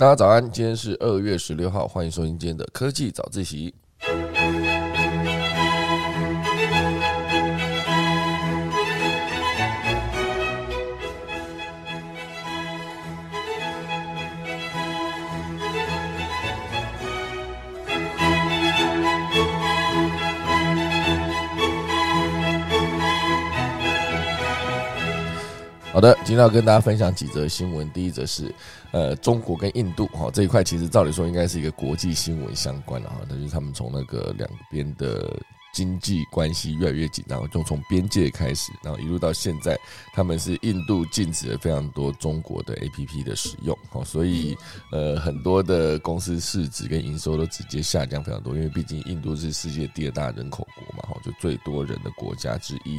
大家早安，今天是二月十六号，欢迎收听今天的科技早自习。好的，今天要跟大家分享几则新闻。第一则是，呃，中国跟印度哈这一块，其实照理说应该是一个国际新闻相关的哈，但是他们从那个两边的。经济关系越来越紧张，就从边界开始，然后一路到现在，他们是印度禁止了非常多中国的 A P P 的使用，哦，所以呃很多的公司市值跟营收都直接下降非常多，因为毕竟印度是世界第二大人口国嘛，哈，就最多人的国家之一，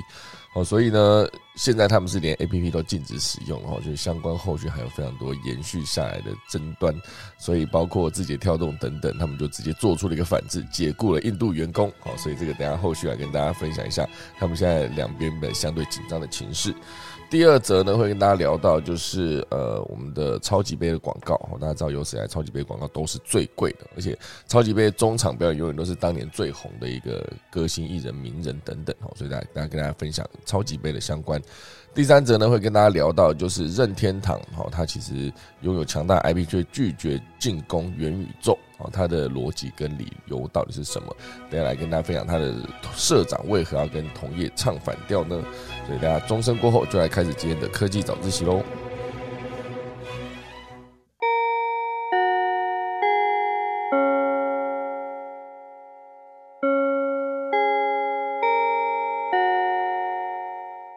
哦，所以呢，现在他们是连 A P P 都禁止使用，哈，就是相关后续还有非常多延续下来的争端，所以包括字节跳动等等，他们就直接做出了一个反制，解雇了印度员工，好，所以这个。等下后续来跟大家分享一下他们现在两边的相对紧张的情势。第二则呢，会跟大家聊到就是呃我们的超级杯的广告，大家知道有史以来超级杯广告都是最贵的，而且超级杯中场表演永远都是当年最红的一个歌星、艺人、名人等等，所以大家大家跟大家分享超级杯的相关。第三则呢，会跟大家聊到就是任天堂，哈，它其实拥有强大 IP，却拒绝进攻元宇宙。哦，他的逻辑跟理由到底是什么？等下来跟大家分享他的社长为何要跟同业唱反调呢？所以大家钟声过后就来开始今天的科技早自习喽。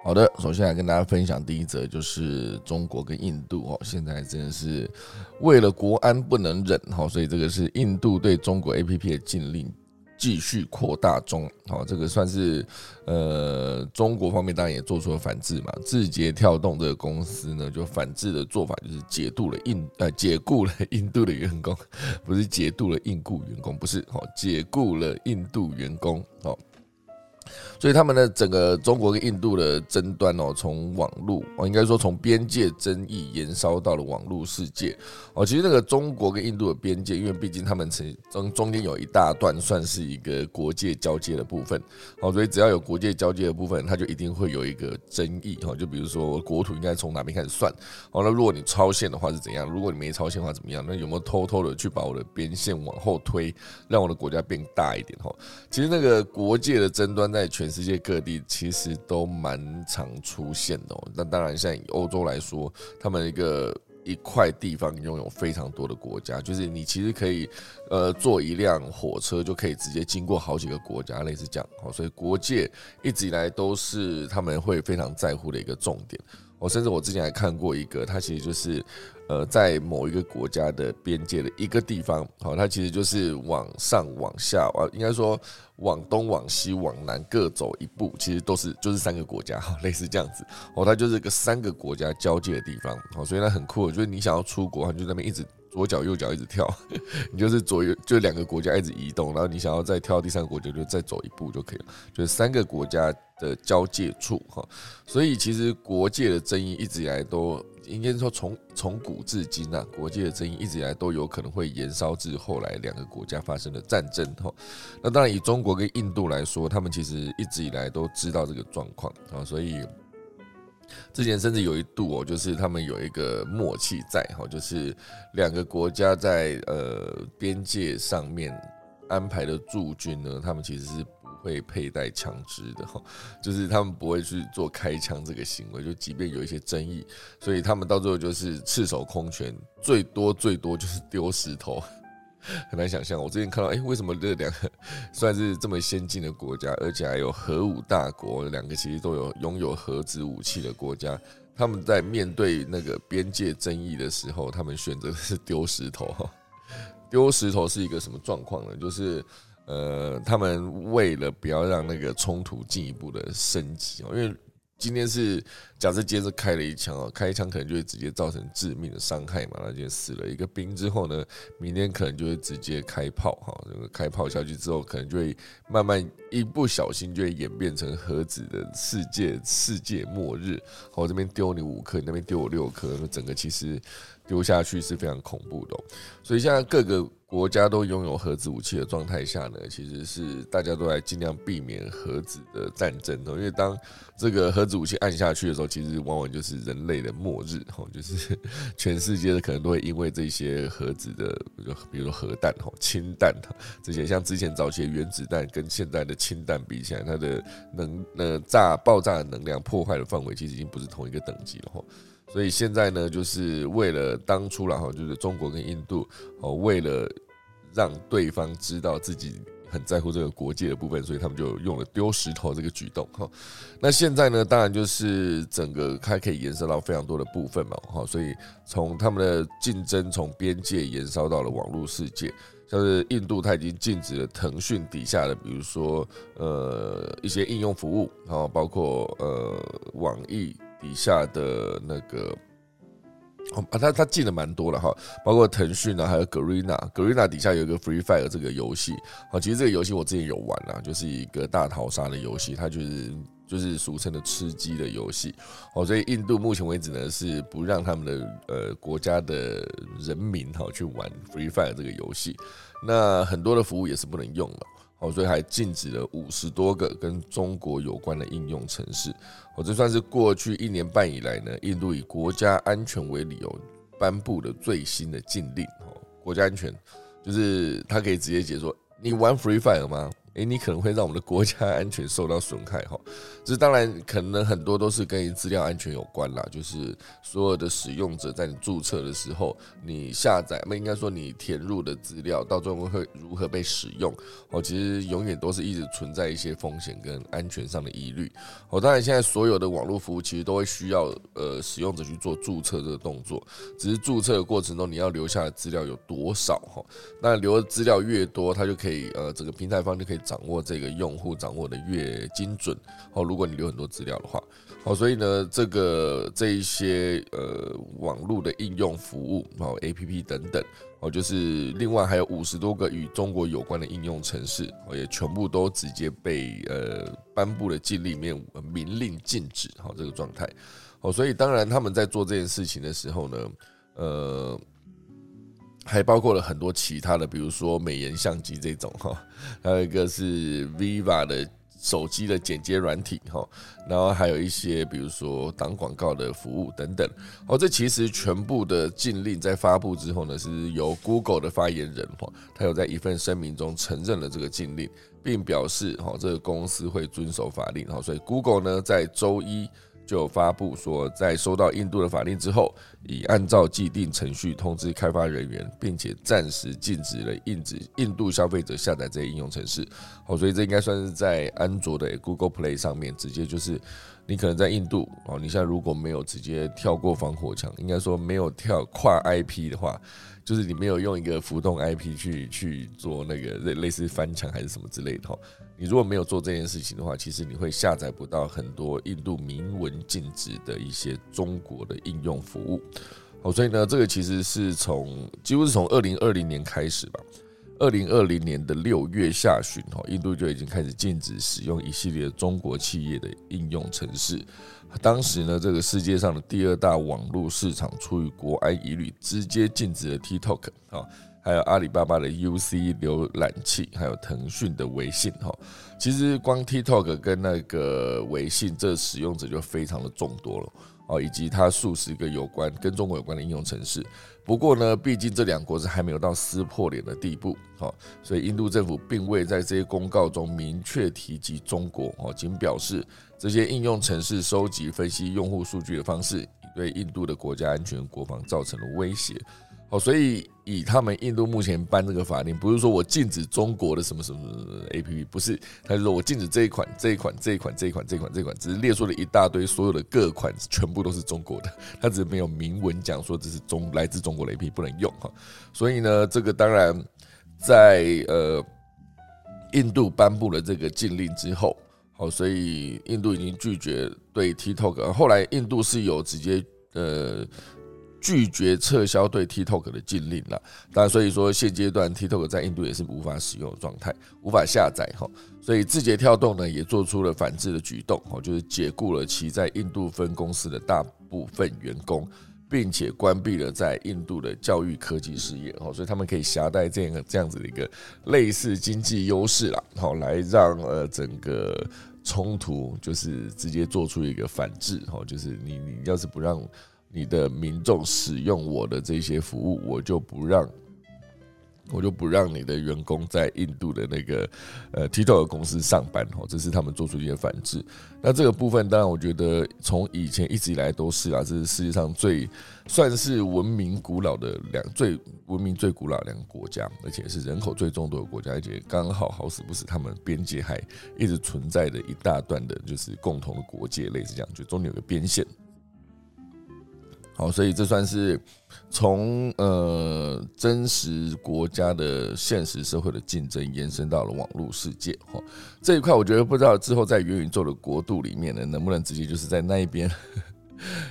好的，首先来跟大家分享第一则，就是中国跟印度哦，现在真的是为了国安不能忍哈，所以这个是印度对中国 A P P 的禁令继续扩大中，好，这个算是呃中国方面当然也做出了反制嘛，字节跳动这个公司呢，就反制的做法就是解雇了印呃解雇了印度的员工，不是解雇了印度员工，不是，好解雇了印度员工，好。所以他们的整个中国跟印度的争端哦，从网络哦，应该说从边界争议延烧到了网络世界哦。其实那个中国跟印度的边界，因为毕竟他们曾中中间有一大段算是一个国界交接的部分哦，所以只要有国界交接的部分，它就一定会有一个争议哈。就比如说国土应该从哪边开始算哦，那如果你超线的话是怎样？如果你没超线的话怎么样？那有没有偷偷的去把我的边线往后推，让我的国家变大一点哈？其实那个国界的争端在全世界各地其实都蛮常出现的。那当然，像以欧洲来说，他们一个一块地方拥有非常多的国家，就是你其实可以呃坐一辆火车就可以直接经过好几个国家，类似这样。哦，所以国界一直以来都是他们会非常在乎的一个重点。我甚至我之前还看过一个，它其实就是，呃，在某一个国家的边界的一个地方，好，它其实就是往上、往下，啊，应该说往东、往西、往南各走一步，其实都是就是三个国家，类似这样子，哦，它就是个三个国家交界的地方，好，所以它很酷，就是你想要出国，你就在那边一直左脚右脚一直跳，你就是左右就两个国家一直移动，然后你想要再跳第三个国家，就再走一步就可以了，就是三个国家。的交界处哈，所以其实国界的争议一直以来都应该说从从古至今啊，国界的争议一直以来都有可能会延烧至后来两个国家发生的战争哈。那当然以中国跟印度来说，他们其实一直以来都知道这个状况啊，所以之前甚至有一度哦，就是他们有一个默契在哈，就是两个国家在呃边界上面安排的驻军呢，他们其实是不。会佩戴枪支的哈，就是他们不会去做开枪这个行为，就即便有一些争议，所以他们到最后就是赤手空拳，最多最多就是丢石头，很难想象。我之前看到，哎，为什么这两个算是这么先进的国家，而且还有核武大国，两个其实都有拥有核子武器的国家，他们在面对那个边界争议的时候，他们选择的是丢石头哈。丢石头是一个什么状况呢？就是。呃，他们为了不要让那个冲突进一步的升级，因为今天是假设接着开了一枪啊，开一枪可能就会直接造成致命的伤害嘛，那就死了一个兵之后呢，明天可能就会直接开炮哈，这个开炮下去之后，可能就会慢慢一不小心就会演变成核子的世界世界末日，我这边丢你五颗，你那边丢我六颗，那整个其实丢下去是非常恐怖的。所以现在各个。国家都拥有核子武器的状态下呢，其实是大家都在尽量避免核子的战争哦。因为当这个核子武器按下去的时候，其实往往就是人类的末日哦，就是全世界的可能都会因为这些核子的，比如说核弹哦、氢弹这些，像之前早期的原子弹跟现在的氢弹比起来，它的能呃炸爆炸的能量、破坏的范围，其实已经不是同一个等级了哈。所以现在呢，就是为了当初了哈，就是中国跟印度哦，为了让对方知道自己很在乎这个国界的部分，所以他们就用了丢石头这个举动哈。那现在呢，当然就是整个它可以延伸到非常多的部分嘛哈。所以从他们的竞争从边界延烧到了网络世界，像是印度，它已经禁止了腾讯底下的，比如说呃一些应用服务，然后包括呃网易。底下的那个，啊，他他进的蛮多了哈，包括腾讯啊，还有 Garena，Garena 底下有一个 Free Fire 这个游戏，好，其实这个游戏我之前有玩啦，就是一个大逃杀的游戏，它就是就是俗称的吃鸡的游戏，哦，所以印度目前为止呢是不让他们的呃国家的人民哈去玩 Free Fire 这个游戏，那很多的服务也是不能用了。哦，所以还禁止了五十多个跟中国有关的应用城市。我，这算是过去一年半以来呢，印度以国家安全为理由颁布的最新的禁令。哦，国家安全就是他可以直接解说，你玩 Free Fire 吗？诶，你可能会让我们的国家安全受到损害哈。这当然可能很多都是跟资料安全有关啦，就是所有的使用者在你注册的时候，你下载，那应该说你填入的资料到最后会如何被使用哦，其实永远都是一直存在一些风险跟安全上的疑虑。哦，当然现在所有的网络服务其实都会需要呃使用者去做注册这个动作，只是注册的过程中你要留下的资料有多少哈？那留的资料越多，它就可以呃整个平台方就可以。掌握这个用户掌握的越精准哦，如果你留很多资料的话，好，所以呢，这个这一些呃网络的应用服务哦，A P P 等等哦，就是另外还有五十多个与中国有关的应用城市哦，也全部都直接被呃颁布了禁令面明令禁止好这个状态哦，所以当然他们在做这件事情的时候呢，呃。还包括了很多其他的，比如说美颜相机这种哈，还有一个是 Viva 的手机的剪接软体哈，然后还有一些比如说挡广告的服务等等。哦，这其实全部的禁令在发布之后呢，是由 Google 的发言人哈，他有在一份声明中承认了这个禁令，并表示哈，这个公司会遵守法令哈，所以 Google 呢在周一。就发布说，在收到印度的法令之后，已按照既定程序通知开发人员，并且暂时禁止了印子印度消费者下载这些应用程式。好，所以这应该算是在安卓的 Google Play 上面直接就是，你可能在印度哦，你现在如果没有直接跳过防火墙，应该说没有跳跨 IP 的话。就是你没有用一个浮动 IP 去去做那个类类似翻墙还是什么之类的哈，你如果没有做这件事情的话，其实你会下载不到很多印度明文禁止的一些中国的应用服务。哦，所以呢，这个其实是从几乎是从二零二零年开始吧，二零二零年的六月下旬哈，印度就已经开始禁止使用一系列中国企业的应用程式。当时呢，这个世界上的第二大网络市场出于国安疑虑，直接禁止了 TikTok 啊，还有阿里巴巴的 UC 浏览器，还有腾讯的微信哈。其实光 TikTok 跟那个微信，这使用者就非常的众多了哦，以及它数十个有关跟中国有关的应用程式。不过呢，毕竟这两国是还没有到撕破脸的地步，好，所以印度政府并未在这些公告中明确提及中国，哦，仅表示这些应用程式收集分析用户数据的方式，对印度的国家安全国防造成了威胁。哦，所以以他们印度目前颁这个法令，不是说我禁止中国的什么什么 A P P，不是，他是说我禁止这一款、这一款、这一款、这一款、这一款、这一款，只是列出了一大堆所有的各款全部都是中国的，他只是没有明文讲说这是中来自中国的 A P P 不能用哈。所以呢，这个当然在呃印度颁布了这个禁令之后，好，所以印度已经拒绝对 TikTok，后来印度是有直接呃。拒绝撤销对 TikTok 的禁令了，但所以说现阶段 TikTok 在印度也是无法使用的状态，无法下载哈。所以字节跳动呢也做出了反制的举动，哦，就是解雇了其在印度分公司的大部分员工，并且关闭了在印度的教育科技事业，哦，所以他们可以携带这样这样子的一个类似经济优势啦，好来让呃整个冲突就是直接做出一个反制，哦，就是你你要是不让你的民众使用我的这些服务，我就不让。我就不让你的员工在印度的那个呃 TikTok 公司上班哦，这是他们做出一些反制。那这个部分当然，我觉得从以前一直以来都是啊，这是世界上最算是文明古老的两最文明最古老两个国家，而且是人口最众多的国家，而且刚好好死不死，他们边界还一直存在的一大段的，就是共同的国界，类似这样，就中间有个边线。好，所以这算是从呃真实国家的现实社会的竞争延伸到了网络世界。哈，这一块我觉得不知道之后在元宇宙的国度里面呢，能不能直接就是在那一边。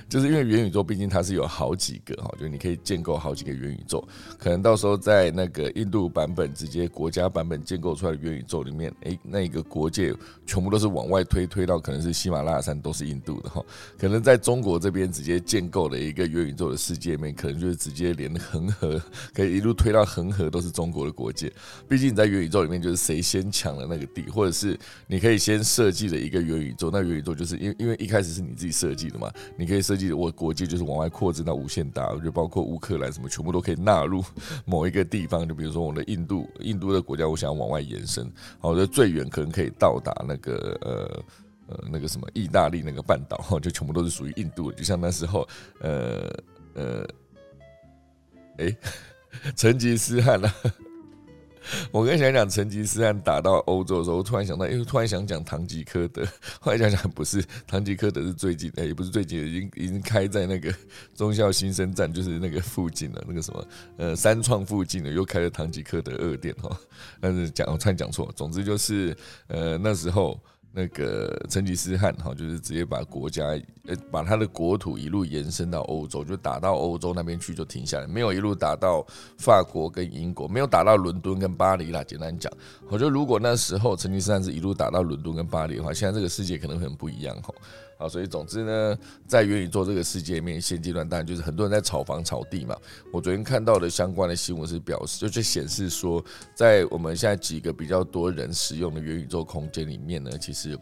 就是因为元宇宙毕竟它是有好几个哈，就是你可以建构好几个元宇宙，可能到时候在那个印度版本直接国家版本建构出来的元宇宙里面，诶，那个国界全部都是往外推，推到可能是喜马拉雅山都是印度的哈，可能在中国这边直接建构的一个元宇宙的世界面，可能就是直接连恒河可以一路推到恒河都是中国的国界，毕竟你在元宇宙里面就是谁先抢了那个地，或者是你可以先设计了一个元宇宙，那元宇宙就是因为因为一开始是你自己设计的嘛，你可以设计我国际就是往外扩展到无限大，就包括乌克兰什么，全部都可以纳入 某一个地方。就比如说我的印度，印度的国家，我想要往外延伸，好我的最远可能可以到达那个呃呃那个什么意大利那个半岛哈，就全部都是属于印度的。就像那时候，呃呃，哎，成吉思汗呢？我跟想讲成吉思汗打到欧洲的时候，突然想到，因为突然想讲唐吉诃德，后来想想不是，唐吉诃德是最近，哎，也不是最近，已经已经开在那个 忠孝新生站，就是那个附近了，那个什么，呃，三创附近的又开了唐吉诃德二店哈。但是讲我突然讲错，总之就是，呃，那时候。那个成吉思汗哈，就是直接把国家呃把他的国土一路延伸到欧洲，就打到欧洲那边去就停下来，没有一路打到法国跟英国，没有打到伦敦跟巴黎啦。简单讲，我觉得如果那时候成吉思汗是一路打到伦敦跟巴黎的话，现在这个世界可能很不一样哈。好，所以总之呢，在元宇宙这个世界里面，现阶段当然就是很多人在炒房炒地嘛。我昨天看到的相关的新闻是表示，就就显示说，在我们现在几个比较多人使用的元宇宙空间里面呢，其实，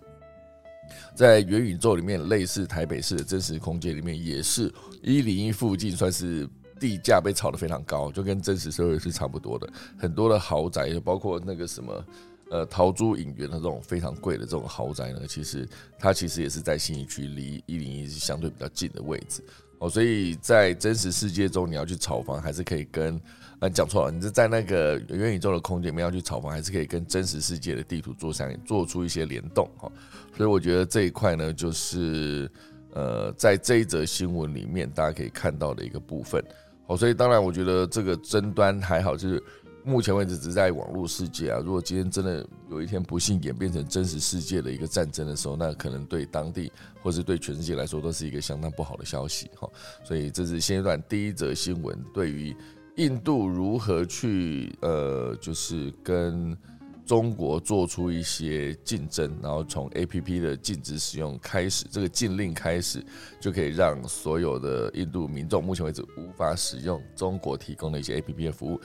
在元宇宙里面，类似台北市的真实空间里面，也是一零一附近算是地价被炒得非常高，就跟真实社会是差不多的，很多的豪宅，包括那个什么。呃，桃珠影园的这种非常贵的这种豪宅呢，其实它其实也是在新一区，离一零一是相对比较近的位置哦。所以在真实世界中，你要去炒房，还是可以跟呃讲错了，你是在那个元宇宙的空间里面要去炒房，还是可以跟真实世界的地图做相做出一些联动哈。所以我觉得这一块呢，就是呃，在这一则新闻里面大家可以看到的一个部分。好，所以当然我觉得这个争端还好，就是。目前为止只在网络世界啊，如果今天真的有一天不幸演变成真实世界的一个战争的时候，那可能对当地或是对全世界来说都是一个相当不好的消息哈。所以这是现阶段第一则新闻，对于印度如何去呃，就是跟中国做出一些竞争，然后从 A P P 的禁止使用开始，这个禁令开始，就可以让所有的印度民众目前为止无法使用中国提供的一些 A P P 的服务。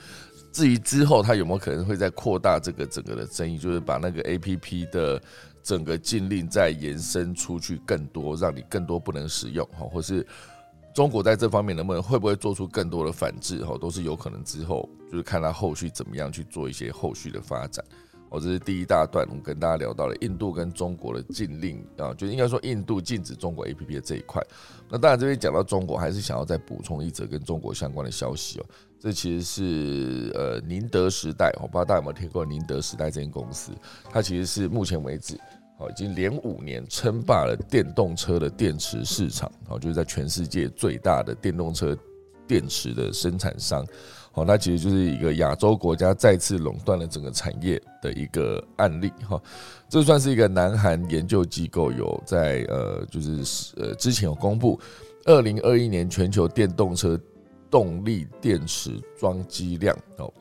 至于之后它有没有可能会再扩大这个整个的争议，就是把那个 A P P 的整个禁令再延伸出去更多，让你更多不能使用哈，或是中国在这方面能不能会不会做出更多的反制哈，都是有可能之后就是看它后续怎么样去做一些后续的发展。哦，这是第一大段，我们跟大家聊到了印度跟中国的禁令啊，就应该说印度禁止中国 A P P 的这一块。那当然这边讲到中国，还是想要再补充一则跟中国相关的消息哦。这其实是呃宁德时代，我不知道大家有没有听过宁德时代这间公司，它其实是目前为止哦已经连五年称霸了电动车的电池市场，哦就是在全世界最大的电动车电池的生产商，哦那其实就是一个亚洲国家再次垄断了整个产业的一个案例哈，这算是一个南韩研究机构有在呃就是呃之前有公布，二零二一年全球电动车。动力电池装机量哦，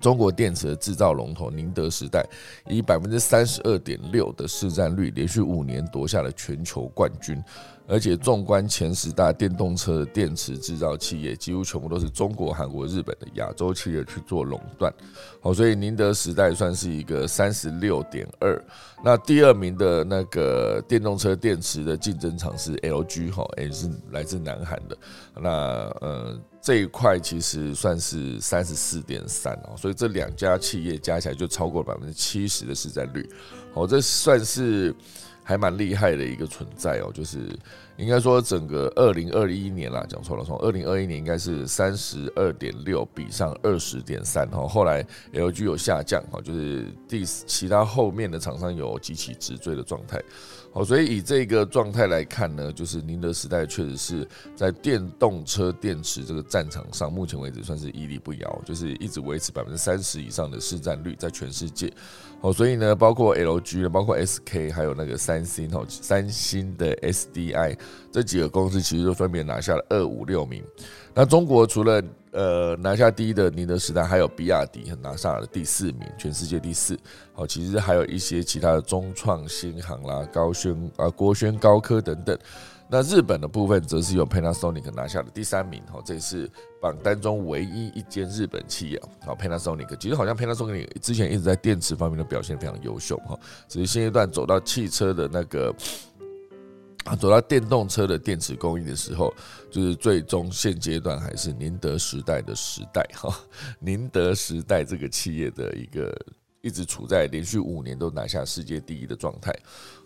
中国电池制造龙头宁德时代以百分之三十二点六的市占率，连续五年夺下了全球冠军。而且纵观前十大电动车电池制造企业，几乎全部都是中国、韩国、日本的亚洲企业去做垄断。好，所以宁德时代算是一个三十六点二。那第二名的那个电动车电池的竞争厂是 LG 哈，也是来自南韩的。那呃这一块其实算是三十四点三哦，所以这两家企业加起来就超过百分之七十的市占率。好，这算是。还蛮厉害的一个存在哦，就是应该说整个二零二一年啦，讲错了，从二零二一年应该是三十二点六比上二十点三哈，后来 LG 有下降哈，就是第其他后面的厂商有几起直追的状态。好，所以以这个状态来看呢，就是宁德时代确实是在电动车电池这个战场上，目前为止算是屹立不摇，就是一直维持百分之三十以上的市占率，在全世界。好，所以呢，包括 LG，包括 SK，还有那个三星哦，三星的 SDI 这几个公司，其实都分别拿下了二五六名。那中国除了呃拿下第一的宁德时代，还有比亚迪拿下了第四名，全世界第四。好，其实还有一些其他的中创新航啦、高轩啊、国轩高科等等。那日本的部分则是由 Panasonic 拿下了第三名。好，这是榜单中唯一一间日本企业。好，Panasonic 其实好像 Panasonic 之前一直在电池方面的表现非常优秀。哈，只是现阶段走到汽车的那个。啊，走到电动车的电池供应的时候，就是最终现阶段还是宁德时代的时代哈。宁德时代这个企业的一个一直处在连续五年都拿下世界第一的状态。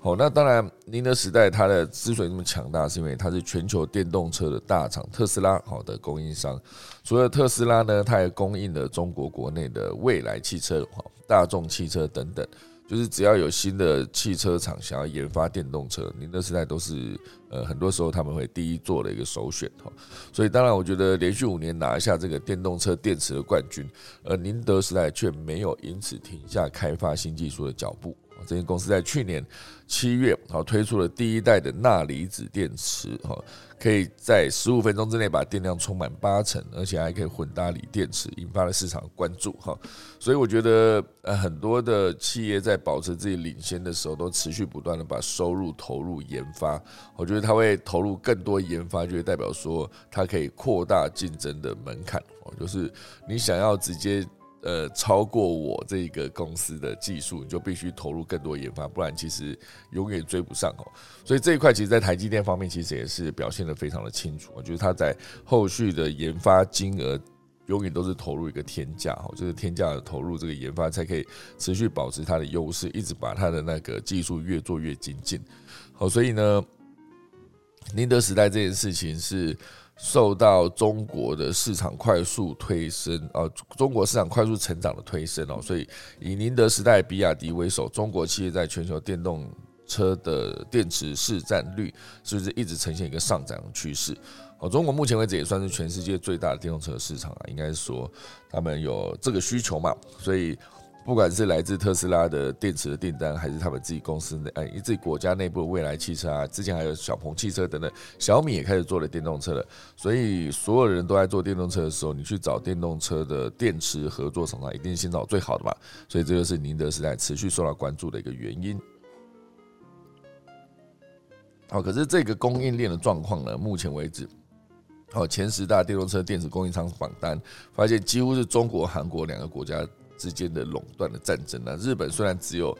好，那当然宁德时代它的之所以那么强大，是因为它是全球电动车的大厂特斯拉好的供应商。除了特斯拉呢，它也供应了中国国内的蔚来汽车、大众汽车等等。就是只要有新的汽车厂想要研发电动车，宁德时代都是呃很多时候他们会第一做的一个首选哈。所以当然我觉得连续五年拿下这个电动车电池的冠军，而宁德时代却没有因此停下开发新技术的脚步。这间公司在去年七月好推出了第一代的钠离子电池哈。可以在十五分钟之内把电量充满八成，而且还可以混搭锂电池，引发了市场关注哈。所以我觉得呃很多的企业在保持自己领先的时候，都持续不断的把收入投入研发。我觉得它会投入更多研发，就会代表说它可以扩大竞争的门槛哦。就是你想要直接。呃，超过我这个公司的技术，你就必须投入更多研发，不然其实永远追不上哦。所以这一块其实，在台积电方面，其实也是表现的非常的清楚。我觉得它在后续的研发金额，永远都是投入一个天价哈，就是天价的投入这个研发，才可以持续保持它的优势，一直把它的那个技术越做越精进。好，所以呢，宁德时代这件事情是。受到中国的市场快速推升，呃，中国市场快速成长的推升哦，所以以宁德时代、比亚迪为首，中国企业在全球电动车的电池市占率是不是一直呈现一个上涨趋势？哦，中国目前为止也算是全世界最大的电动车市场啊，应该说他们有这个需求嘛，所以。不管是来自特斯拉的电池的订单，还是他们自己公司内哎，自己国家内部的未来汽车啊，之前还有小鹏汽车等等，小米也开始做了电动车了。所以所有人都在做电动车的时候，你去找电动车的电池合作厂商，一定先找最好的嘛。所以这就是宁德时代持续受到关注的一个原因。好，可是这个供应链的状况呢？目前为止，好前十大电动车电池供应商榜单，发现几乎是中国、韩国两个国家。之间的垄断的战争呢？日本虽然只有，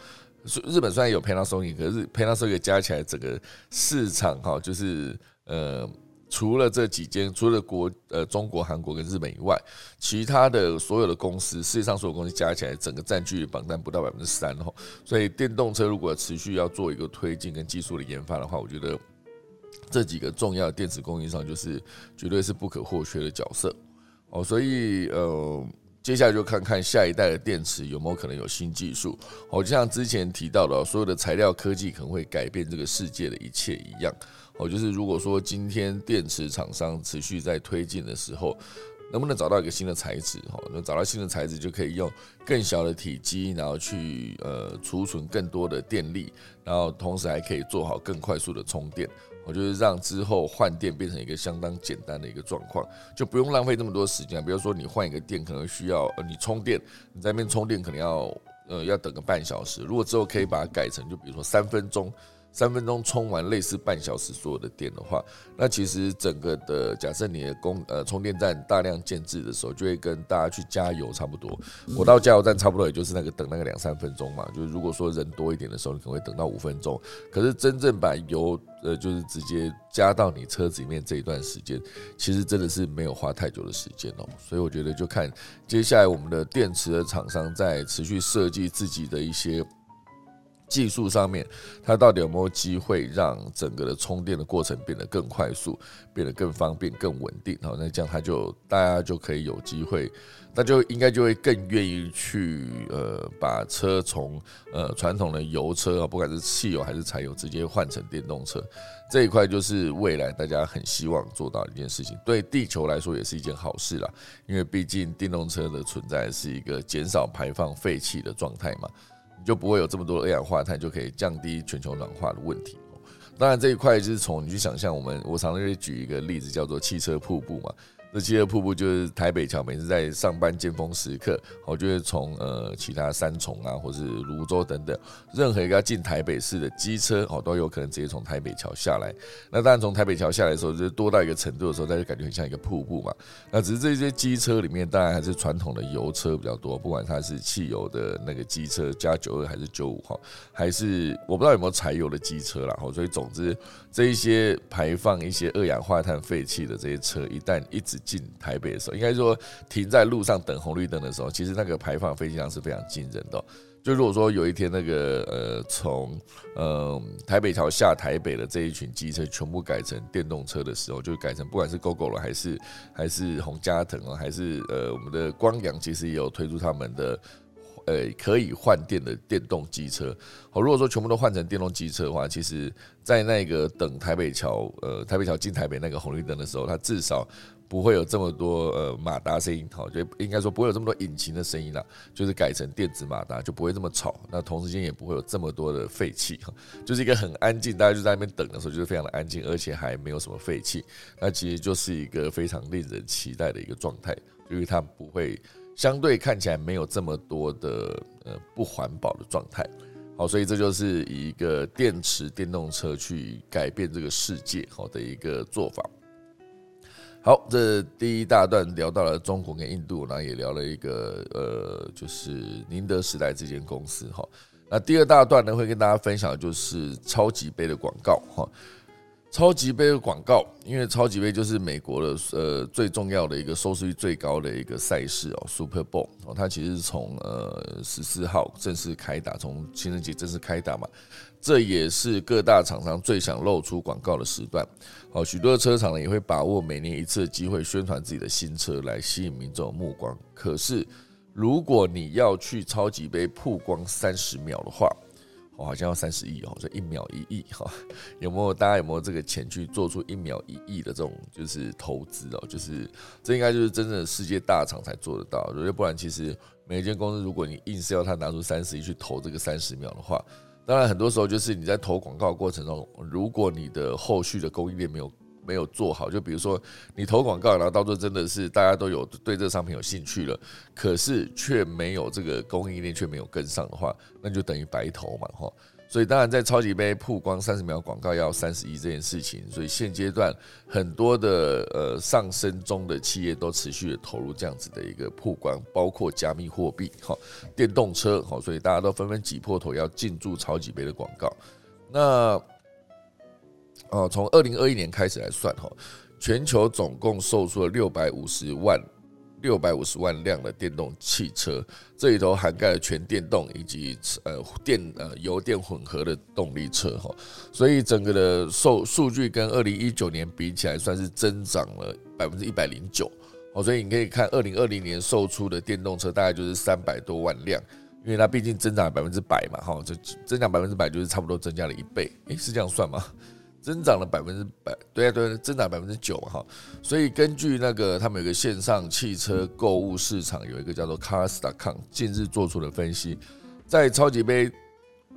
日本虽然有 Panasonic，可是 Panasonic 加起来整个市场哈，就是呃，除了这几间，除了国呃中国、韩国跟日本以外，其他的所有的公司，世界上所有公司加起来，整个占据榜单不到百分之三哈。所以电动车如果持续要做一个推进跟技术的研发的话，我觉得这几个重要的电池供应商就是绝对是不可或缺的角色哦。所以呃。接下来就看看下一代的电池有没有可能有新技术，哦，就像之前提到的，所有的材料科技可能会改变这个世界的一切一样。哦，就是如果说今天电池厂商持续在推进的时候，能不能找到一个新的材质？哈，能找到新的材质就可以用更小的体积，然后去呃储存更多的电力，然后同时还可以做好更快速的充电。我就是让之后换电变成一个相当简单的一个状况，就不用浪费这么多时间。比如说你换一个电，可能需要呃你充电，你在那边充电可能要呃要等个半小时。如果之后可以把它改成，就比如说三分钟，三分钟充完类似半小时所有的电的话，那其实整个的假设你的供呃充电站大量建制的时候，就会跟大家去加油差不多。我到加油站差不多也就是那个等那个两三分钟嘛，就是如果说人多一点的时候，你可能会等到五分钟。可是真正把油呃就是直接加到你车子里面这一段时间，其实真的是没有花太久的时间哦。所以我觉得就看接下来我们的电池的厂商在持续设计自己的一些。技术上面，它到底有没有机会让整个的充电的过程变得更快速、变得更方便、更稳定？好，那这样它就大家就可以有机会，那就应该就会更愿意去呃把车从呃传统的油车啊，不管是汽油还是柴油，直接换成电动车。这一块就是未来大家很希望做到一件事情，对地球来说也是一件好事啦，因为毕竟电动车的存在是一个减少排放废气的状态嘛。就不会有这么多二氧化碳，就可以降低全球暖化的问题。当然，这一块就是从你去想象，我们我常常会举一个例子，叫做汽车瀑布嘛。这七个瀑布就是台北桥，每次在上班尖峰时刻，我就会从呃其他三重啊，或是泸州等等，任何一个要进台北市的机车，哦都有可能直接从台北桥下来。那当然从台北桥下来的时候，就多到一个程度的时候，大家感觉很像一个瀑布嘛。那只是这些机车里面，当然还是传统的油车比较多，不管它是汽油的那个机车加九二还是九五号，还是我不知道有没有柴油的机车啦。哦，所以总之这一些排放一些二氧化碳废气的这些车，一旦一直进台北的时候，应该说停在路上等红绿灯的时候，其实那个排放废气量是非常惊人的。就如果说有一天那个呃从呃台北桥下台北的这一群机车全部改成电动车的时候，就改成不管是 GoGo 了还是还是红加藤啊，还是呃我们的光阳，其实也有推出他们的呃可以换电的电动机车。好，如果说全部都换成电动机车的话，其实在那个等台北桥呃台北桥进台北那个红绿灯的时候，它至少。不会有这么多呃马达声音，好，就应该说不会有这么多引擎的声音了，就是改成电子马达就不会这么吵，那同时间也不会有这么多的废气，哈，就是一个很安静，大家就在那边等的时候就是非常的安静，而且还没有什么废气，那其实就是一个非常令人期待的一个状态，因为它不会相对看起来没有这么多的呃不环保的状态，好，所以这就是一个电池电动车去改变这个世界好的一个做法。好，这第一大段聊到了中国跟印度，然后也聊了一个呃，就是宁德时代这间公司哈。那第二大段呢，会跟大家分享就是超级杯的广告哈。超级杯的广告，因为超级杯就是美国的呃最重要的一个收视率最高的一个赛事哦，Super Bowl 哦，它其实是从呃十四号正式开打，从情人节正式开打嘛。这也是各大厂商最想露出广告的时段。好，许多的车厂呢也会把握每年一次的机会宣传自己的新车，来吸引民众目光。可是，如果你要去超级杯曝光三十秒的话，我，好像要三十亿哦，这一秒一亿哈，有没有？大家有没有这个钱去做出一秒一亿的这种就是投资哦？就是这应该就是真正的世界大厂才做得到。要不然，其实每一间公司，如果你硬是要他拿出三十亿去投这个三十秒的话，当然，很多时候就是你在投广告过程中，如果你的后续的供应链没有没有做好，就比如说你投广告，然后到时候真的是大家都有对这个商品有兴趣了，可是却没有这个供应链却没有跟上的话，那就等于白投嘛，哈。所以当然，在超级杯曝光三十秒广告要三十亿这件事情，所以现阶段很多的呃上升中的企业都持续的投入这样子的一个曝光，包括加密货币、哈电动车，哈，所以大家都纷纷挤破头要进驻超级杯的广告。那哦，从二零二一年开始来算，哈，全球总共售出了六百五十万。六百五十万辆的电动汽车，这里头涵盖了全电动以及呃电呃油电混合的动力车哈，所以整个的数数据跟二零一九年比起来，算是增长了百分之一百零九哦，所以你可以看二零二零年售出的电动车大概就是三百多万辆，因为它毕竟增长百分之百嘛哈，这增长百分之百就是差不多增加了一倍，诶，是这样算吗？增长了百分之百，对啊，对，增长百分之九哈。所以根据那个他们有个线上汽车购物市场有一个叫做 Cars.com 近日做出的分析，在超级杯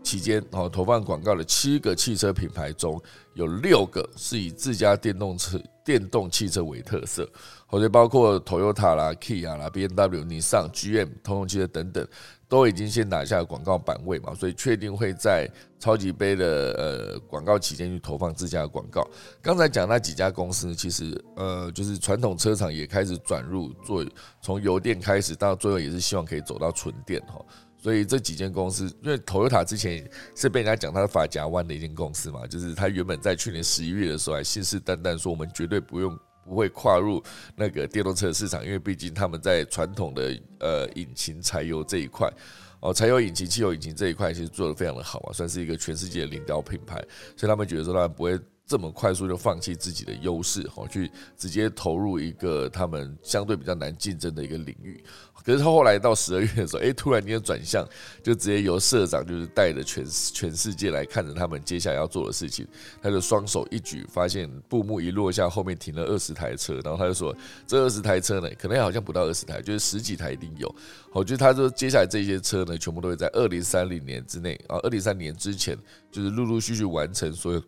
期间哦，投放广告的七个汽车品牌中有六个是以自家电动车、电动汽车为特色，或者包括 Toyota 啦、ki 啦、B N W、尼桑、G M、通用汽车等等，都已经先拿下广告版位嘛，所以确定会在超级杯的呃广告期间去投放自家的广告。刚才讲那几家公司，其实呃就是传统车厂也开始转入做从油电开始，到最后也是希望可以走到纯电哈。所以这几间公司，因为 Toyota 之前是被人家讲它是法夹弯的一间公司嘛，就是它原本在去年十一月的时候还信誓旦旦说我们绝对不用不会跨入那个电动车市场，因为毕竟他们在传统的呃引擎柴油这一块哦，柴油引擎、汽油引擎这一块其实做的非常的好啊，算是一个全世界的领导品牌，所以他们觉得说他们不会。这么快速就放弃自己的优势，哦，去直接投入一个他们相对比较难竞争的一个领域。可是他后来到十二月的时候，哎，突然间转向，就直接由社长就是带着全全世界来看着他们接下来要做的事情。他就双手一举，发现布幕一落下，后面停了二十台车，然后他就说：“这二十台车呢，可能好像不到二十台，就是十几台一定有。”我觉得他说接下来这些车呢，全部都会在二零三零年之内啊，二零三年之前，就是陆陆续续完成所有。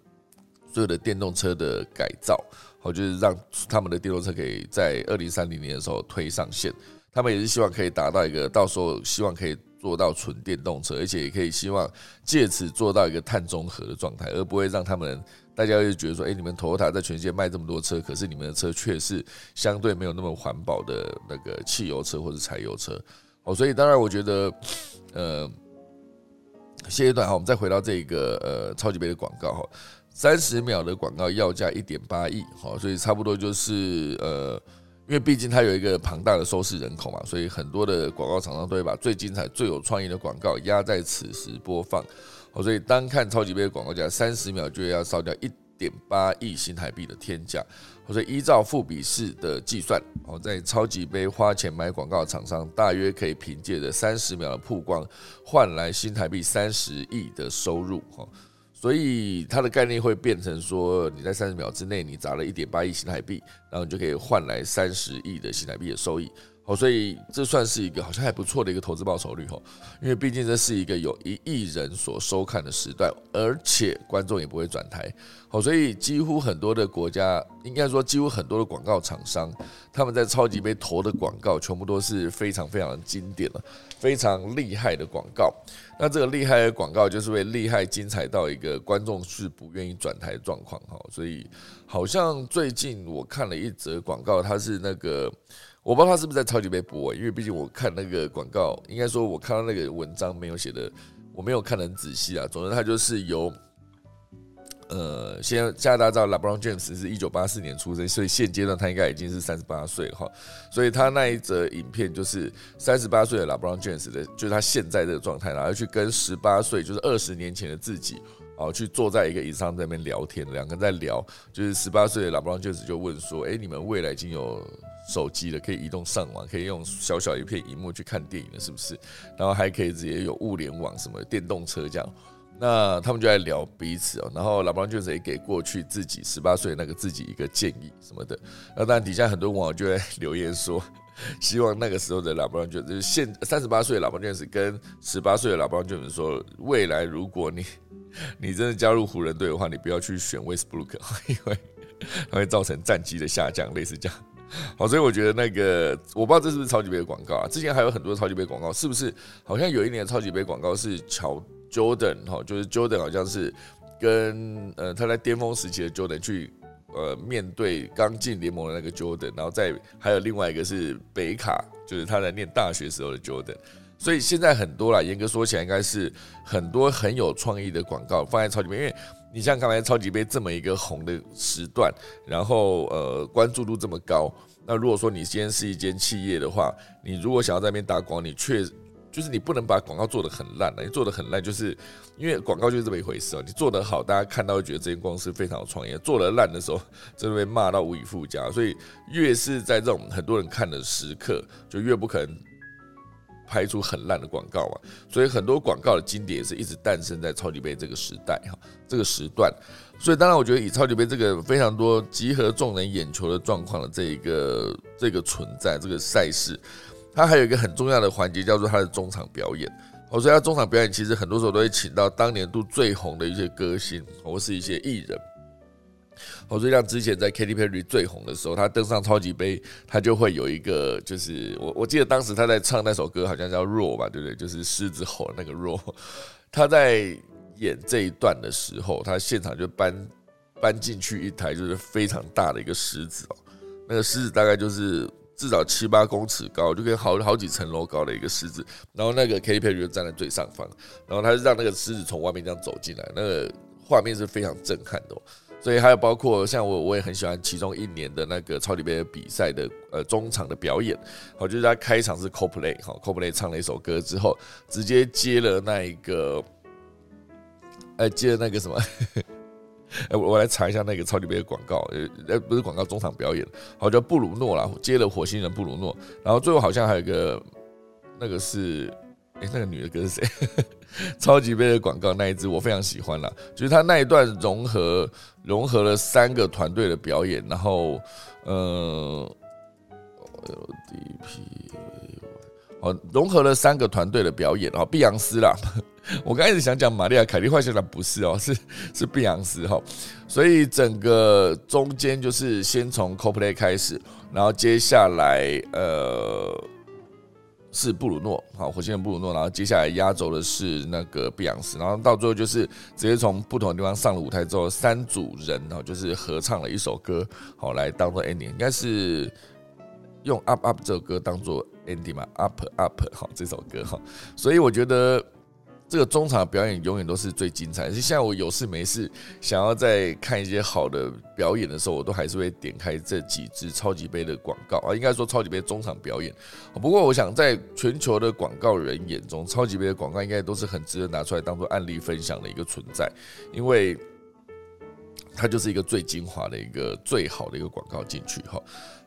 所有的电动车的改造，好，就是让他们的电动车可以在二零三零年的时候推上线。他们也是希望可以达到一个，到时候希望可以做到纯电动车，而且也可以希望借此做到一个碳中和的状态，而不会让他们大家会觉得说，哎，你们 Toyota 在全世界卖这么多车，可是你们的车却是相对没有那么环保的那个汽油车或者柴油车。哦，所以当然我觉得，呃，谢一段哈，我们再回到这个呃超级杯的广告哈。三十秒的广告要价一点八亿，好，所以差不多就是呃，因为毕竟它有一个庞大的收视人口嘛，所以很多的广告厂商都会把最精彩、最有创意的广告压在此时播放，好，所以单看超级杯的广告价，三十秒就要烧掉一点八亿新台币的天价，所以依照富比式的计算，哦，在超级杯花钱买广告厂商大约可以凭借着三十秒的曝光换来新台币三十亿的收入，哈。所以它的概念会变成说，你在三十秒之内，你砸了一点八亿新台币，然后你就可以换来三十亿的新台币的收益。好，所以这算是一个好像还不错的一个投资报酬率哈，因为毕竟这是一个有一亿人所收看的时段，而且观众也不会转台。好，所以几乎很多的国家，应该说几乎很多的广告厂商，他们在超级杯投的广告，全部都是非常非常经典了，非常厉害的广告。那这个厉害的广告，就是会厉害精彩到一个观众是不愿意转台状况哈。所以好像最近我看了一则广告，它是那个。我不知道他是不是在超级杯播，因为毕竟我看那个广告，应该说我看到那个文章没有写的，我没有看得很仔细啊。总之，他就是由呃，现在加拿大知道 LeBron James 是一九八四年出生，所以现阶段他应该已经是三十八岁了哈。所以他那一则影片就是三十八岁的 LeBron James 的，就是他现在这个状态，然后去跟十八岁，就是二十年前的自己，哦，去坐在一个椅子上在那边聊天，两个人在聊，就是十八岁的 LeBron James 就问说：“哎，你们未来已经有？”手机的可以移动上网，可以用小小一片荧幕去看电影了，是不是？然后还可以直接有物联网，什么电动车这样。那他们就在聊彼此哦。然后老邦就是也给过去自己十八岁那个自己一个建议什么的。那当然底下很多网友就在留言说，希望那个时候的老邦就是现三十八岁的老邦就是跟十八岁的老邦就是说，未来如果你 你真的加入湖人队的话，你不要去选威斯布鲁克，因为它会造成战绩的下降，类似这样。好，所以我觉得那个我不知道这是不是超级杯的广告啊？之前还有很多超级杯广告，是不是？好像有一年的超级杯广告是乔 Jordan 哈，就是 Jordan 好像是跟呃他在巅峰时期的 Jordan 去呃面对刚进联盟的那个 Jordan，然后再还有另外一个是北卡，就是他在念大学时候的 Jordan。所以现在很多啦，严格说起来，应该是很多很有创意的广告放在超级杯，因为。你像刚才超级杯这么一个红的时段，然后呃关注度这么高，那如果说你今天是一间企业的话，你如果想要在那边打广，你确就是你不能把广告做得很烂了，你做得很烂，就是因为广告就是这么一回事哦。你做得好，大家看到会觉得这间公司非常有创意；做得烂的时候，真的被骂到无以复加。所以越是在这种很多人看的时刻，就越不可能。拍出很烂的广告啊，所以很多广告的经典是一直诞生在超级杯这个时代哈，这个时段。所以当然，我觉得以超级杯这个非常多集合众人眼球的状况的这一个这个存在，这个赛事，他还有一个很重要的环节叫做他的中场表演。哦，所以他中场表演其实很多时候都会请到当年度最红的一些歌星，或是一些艺人。哦，所以像之前在 Katy Perry 最红的时候，他登上超级杯，他就会有一个，就是我我记得当时他在唱那首歌，好像叫《弱》吧，对不对？就是狮子吼那个《弱》。他在演这一段的时候，他现场就搬搬进去一台就是非常大的一个狮子哦，那个狮子大概就是至少七八公尺高，就跟好好几层楼高的一个狮子。然后那个 Katy Perry 就站在最上方，然后他就让那个狮子从外面这样走进来，那个画面是非常震撼的。所以还有包括像我，我也很喜欢其中一年的那个超级杯的比赛的呃中场的表演，好，就是他开场是 CoPlay，好，CoPlay 唱了一首歌之后，直接接了那一个，哎，接了那个什么，哎，我我来查一下那个超级杯的广告，呃，不是广告，中场表演，好叫布鲁诺啦，接了火星人布鲁诺，然后最后好像还有一个那个是。哎，那个女的歌是谁？超级杯的广告那一支我非常喜欢啦，就是他那一段融合融合了三个团队的表演，然后呃，LDP 哦，融合了三个团队的表演哦，碧昂斯啦，我刚开始想讲玛利亚凯莉，幻想的不是哦，是是碧昂斯哈，所以整个中间就是先从 CoPlay 开始，然后接下来呃。是布鲁诺，好，火星人布鲁诺，然后接下来压轴的是那个碧昂斯，然后到最后就是直接从不同的地方上了舞台之后，三组人然后就是合唱了一首歌，好来当做 ending，应该是用 up up 这首歌当做 ending 嘛，up up 好这首歌哈，所以我觉得。这个中场表演永远都是最精彩。就像我有事没事想要再看一些好的表演的时候，我都还是会点开这几支超级杯的广告啊。应该说超级杯中场表演。不过我想在全球的广告人眼中，超级杯的广告应该都是很值得拿出来当做案例分享的一个存在，因为。它就是一个最精华的一个最好的一个广告进去哈，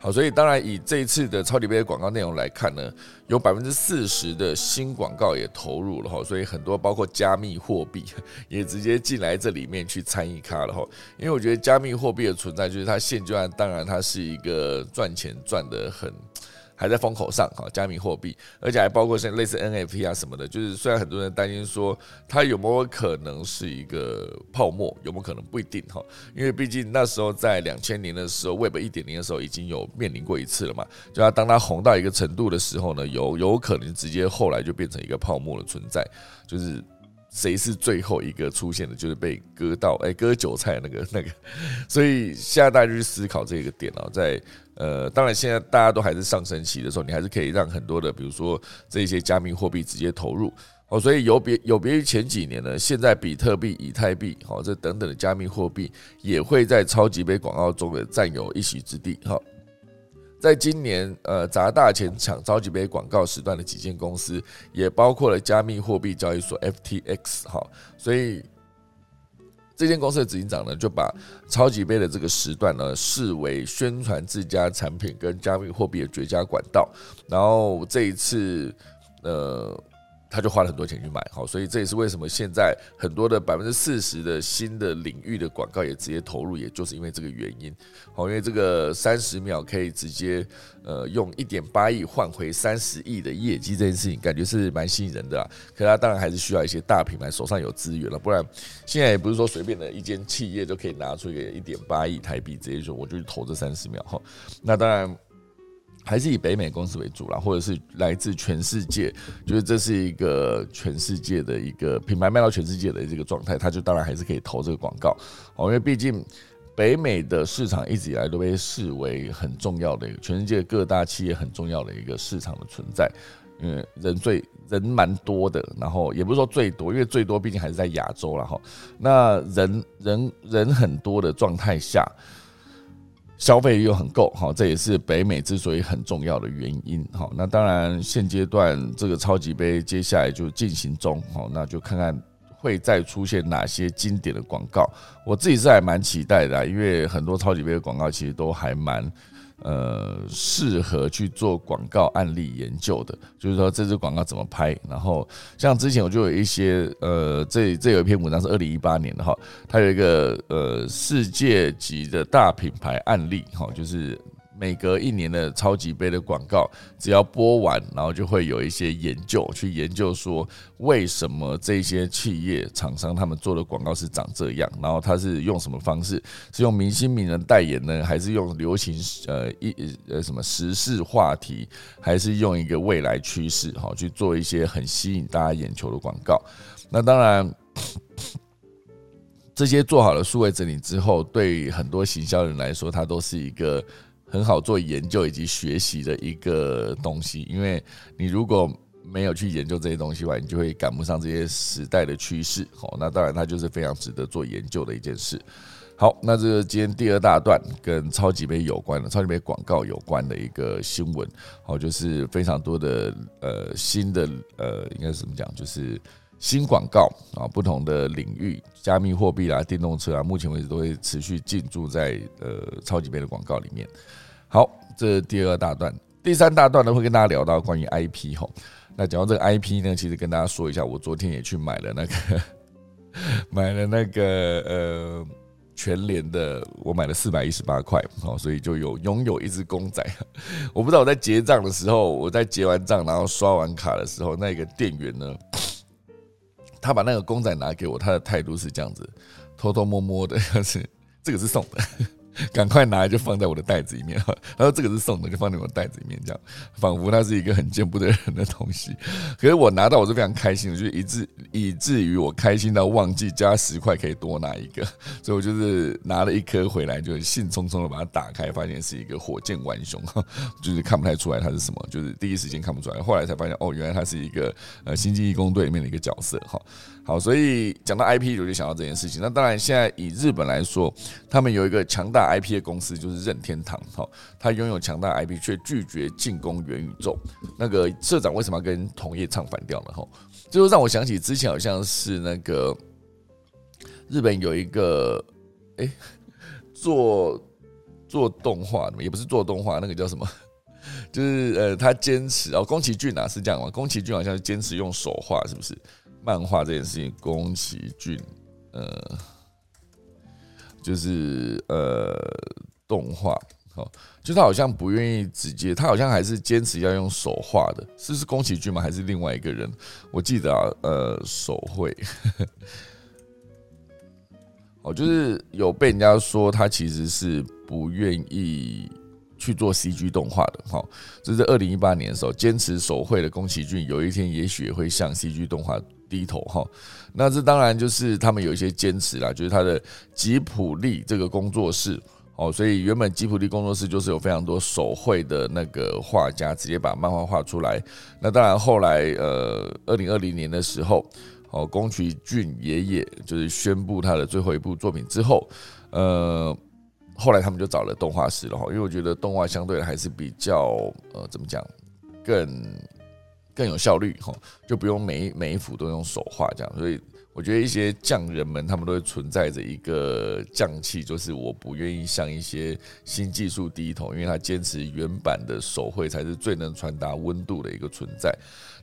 好，所以当然以这一次的超级杯的广告内容来看呢，有百分之四十的新广告也投入了哈，所以很多包括加密货币也直接进来这里面去参与卡了哈，因为我觉得加密货币的存在就是它现阶段当然它是一个赚钱赚的很。还在风口上哈，加密货币，而且还包括像类似 NFT 啊什么的，就是虽然很多人担心说它有没有可能是一个泡沫，有没有可能不一定哈，因为毕竟那时候在两千年的时候，Web 一点零的时候已经有面临过一次了嘛，就要当它红到一个程度的时候呢，有有可能直接后来就变成一个泡沫的存在，就是谁是最后一个出现的，就是被割到哎割韭菜那个那个，所以现在大家就去思考这个点啊，在。呃，当然，现在大家都还是上升期的时候，你还是可以让很多的，比如说这些加密货币直接投入哦。所以有别有别于前几年呢，现在比特币、以太币，好这等等的加密货币也会在超级杯广告中的占有一席之地。哈，在今年呃砸大钱抢超级杯广告时段的几间公司，也包括了加密货币交易所 FTX。哈，所以。这间公司的执行长呢，就把超级杯的这个时段呢，视为宣传自家产品跟加密货币的绝佳管道。然后这一次，呃。他就花了很多钱去买，好，所以这也是为什么现在很多的百分之四十的新的领域的广告也直接投入，也就是因为这个原因，好，因为这个三十秒可以直接呃用一点八亿换回三十亿的业绩，这件事情感觉是蛮吸引人的啊。可他当然还是需要一些大品牌手上有资源了，不然现在也不是说随便的一间企业就可以拿出一个一点八亿台币直接说我就去投这三十秒哈。那当然。还是以北美公司为主啦，或者是来自全世界，就是这是一个全世界的一个品牌卖到全世界的这个状态，他就当然还是可以投这个广告哦，因为毕竟北美的市场一直以来都被视为很重要的一个，全世界各大企业很重要的一个市场的存在，因为人最人蛮多的，然后也不是说最多，因为最多毕竟还是在亚洲了哈，那人人人很多的状态下。消费又很够，好，这也是北美之所以很重要的原因，好，那当然现阶段这个超级杯接下来就进行中，好，那就看看会再出现哪些经典的广告，我自己是还蛮期待的，因为很多超级杯的广告其实都还蛮。呃，适合去做广告案例研究的，就是说这支广告怎么拍。然后像之前我就有一些呃，这这有一篇文章是二零一八年的哈，它有一个呃世界级的大品牌案例哈，就是每隔一年的超级杯的广告，只要播完，然后就会有一些研究去研究说，为什么这些企业厂商他们做的广告是长这样，然后他是用什么方式，是用明星名人代言呢，还是用流行呃一呃什么时事话题，还是用一个未来趋势哈去做一些很吸引大家眼球的广告？那当然。这些做好了数位整理之后，对很多行销人来说，它都是一个很好做研究以及学习的一个东西。因为你如果没有去研究这些东西的话，你就会赶不上这些时代的趋势。好，那当然它就是非常值得做研究的一件事。好，那这个今天第二大段跟超级杯有关的，超级杯广告有关的一个新闻。好，就是非常多的呃新的呃，应该是怎么讲？就是。新广告啊，不同的领域，加密货币啦、电动车啊，目前为止都会持续进驻在呃超级杯的广告里面。好，这第二大段，第三大段呢会跟大家聊到关于 IP 吼。那讲到这个 IP 呢，其实跟大家说一下，我昨天也去买了那个 买了那个呃全联的，我买了四百一十八块，好，所以就有拥有一只公仔。我不知道我在结账的时候，我在结完账然后刷完卡的时候，那个店员呢？他把那个公仔拿给我，他的态度是这样子，偷偷摸摸的，是这个是送的。赶快拿来就放在我的袋子里面，他说这个是送的，就放在我的袋子里面，这样仿佛它是一个很见不得人的东西。可是我拿到我是非常开心的，就以致以至于我开心到忘记加十块可以多拿一个，所以我就是拿了一颗回来，就兴冲冲的把它打开，发现是一个火箭浣熊，就是看不太出来它是什么，就是第一时间看不出来，后来才发现哦，原来它是一个呃星际义工队里面的一个角色哈。好，所以讲到 IP，我就想到这件事情。那当然，现在以日本来说，他们有一个强大 IP 的公司，就是任天堂。哈，他拥有强大 IP，却拒绝进攻元宇宙。那个社长为什么要跟同业唱反调呢？哈，就让我想起之前好像是那个日本有一个哎做做动画的，也不是做动画，那个叫什么？就是呃，他坚持哦，宫崎骏啊，是这样吗？宫崎骏好像是坚持用手画，是不是？漫画这件事情，宫崎骏，呃，就是呃，动画，好，就他好像不愿意直接，他好像还是坚持要用手画的，是是宫崎骏吗？还是另外一个人？我记得啊，呃，手绘，哦，就是有被人家说他其实是不愿意去做 CG 动画的，哈，这是二零一八年的时候坚持手绘的宫崎骏，有一天也许会向 CG 动画。低头哈，那这当然就是他们有一些坚持啦，就是他的吉普力这个工作室哦，所以原本吉普力工作室就是有非常多手绘的那个画家直接把漫画画出来。那当然后来呃，二零二零年的时候，哦，宫崎骏爷爷就是宣布他的最后一部作品之后，呃，后来他们就找了动画师了哈，因为我觉得动画相对还是比较呃，怎么讲更。更有效率哈，就不用每一每一幅都用手画这样，所以我觉得一些匠人们他们都会存在着一个匠气，就是我不愿意向一些新技术低头，因为他坚持原版的手绘才是最能传达温度的一个存在。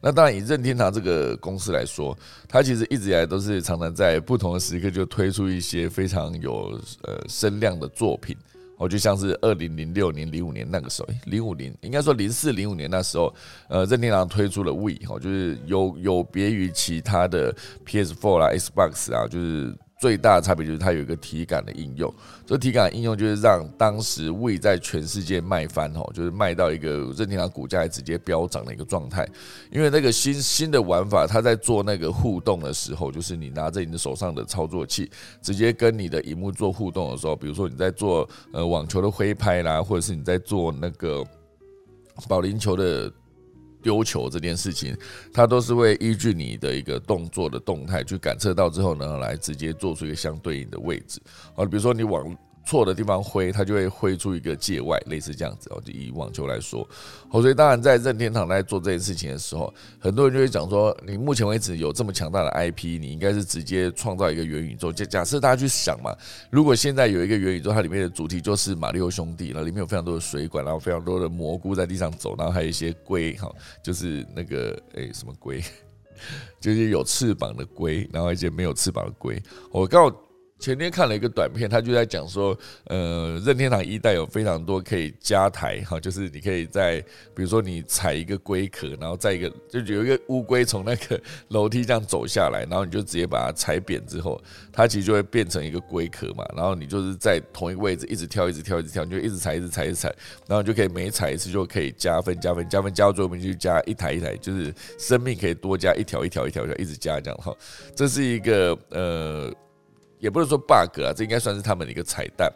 那当然以任天堂这个公司来说，它其实一直以来都是常常在不同的时刻就推出一些非常有呃声量的作品。我就像是二零零六年、零五年那个时候，零五年应该说零四零五年那时候，呃，任天堂推出了 We 吼，就是有有别于其他的 PS4 啦、Xbox 啊，就是。最大的差别就是它有一个体感的应用，这体感应用就是让当时未在全世界卖翻吼，就是卖到一个任天堂股价直接飙涨的一个状态。因为那个新新的玩法，它在做那个互动的时候，就是你拿着你的手上的操作器，直接跟你的荧幕做互动的时候，比如说你在做呃网球的挥拍啦，或者是你在做那个保龄球的。丢球这件事情，它都是会依据你的一个动作的动态去感测到之后呢，来直接做出一个相对应的位置。好，比如说你往。错的地方挥，它就会挥出一个界外，类似这样子哦。就以网球来说，所以当然在任天堂在做这件事情的时候，很多人就会讲说，你目前为止有这么强大的 IP，你应该是直接创造一个元宇宙。假假设大家去想嘛，如果现在有一个元宇宙，它里面的主题就是马里奥兄弟，然后里面有非常多的水管，然后非常多的蘑菇在地上走，然后还有一些龟，哈，就是那个诶什么龟，就是有翅膀的龟，然后一些没有翅膀的龟。我刚好。前天看了一个短片，他就在讲说，呃，任天堂一代有非常多可以加台哈，就是你可以在，比如说你踩一个龟壳，然后在一个就有一个乌龟从那个楼梯这样走下来，然后你就直接把它踩扁之后，它其实就会变成一个龟壳嘛，然后你就是在同一个位置一直跳，一直跳，一直跳，你就一直踩，一直踩，一直踩，然后你就可以每踩一次就可以加分，加分，加分，加到最后面就加一台一台，就是生命可以多加一条一条一条，一条一直加这样哈，这是一个呃。也不是说 bug 啊，这应该算是他们的一个彩蛋。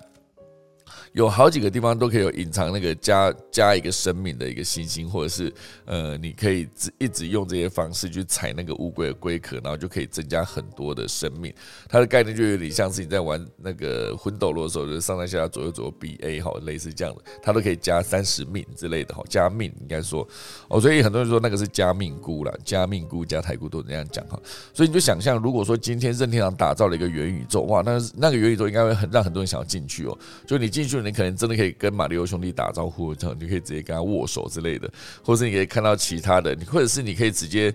有好几个地方都可以有隐藏那个加加一个生命的一个星星，或者是呃，你可以一直用这些方式去踩那个乌龟的龟壳，然后就可以增加很多的生命。它的概念就有点像是你在玩那个魂斗罗的时候，就上上下下左右左右 B A 哈，类似这样的，它都可以加三十命之类的哈，加命应该说哦，所以很多人说那个是加命菇啦，加命菇加台菇都这样讲哈。所以你就想象，如果说今天任天堂打造了一个元宇宙，哇，那那个元宇宙应该会很让很多人想要进去哦，就你进去。你可能真的可以跟马里奥兄弟打招呼，这样你可以直接跟他握手之类的，或者你可以看到其他的，你或者是你可以直接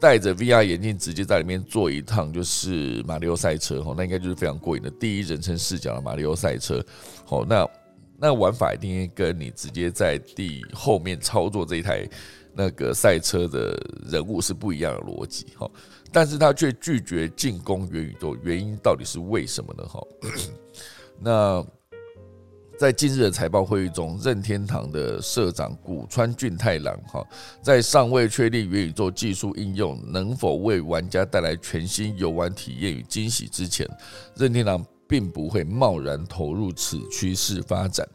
戴着 VR 眼镜，直接在里面坐一趟，就是马里奥赛车哈，那应该就是非常过瘾的第一人称视角的马里奥赛车。好，那那玩法一定跟你直接在地后面操作这一台那个赛车的人物是不一样的逻辑哈，但是他却拒绝进攻元宇宙，原因到底是为什么呢？哈，那。在今日的财报会议中，任天堂的社长古川俊太郎哈，在尚未确定元宇宙技术应用能否为玩家带来全新游玩体验与惊喜之前，任天堂并不会贸然投入此趋势发展，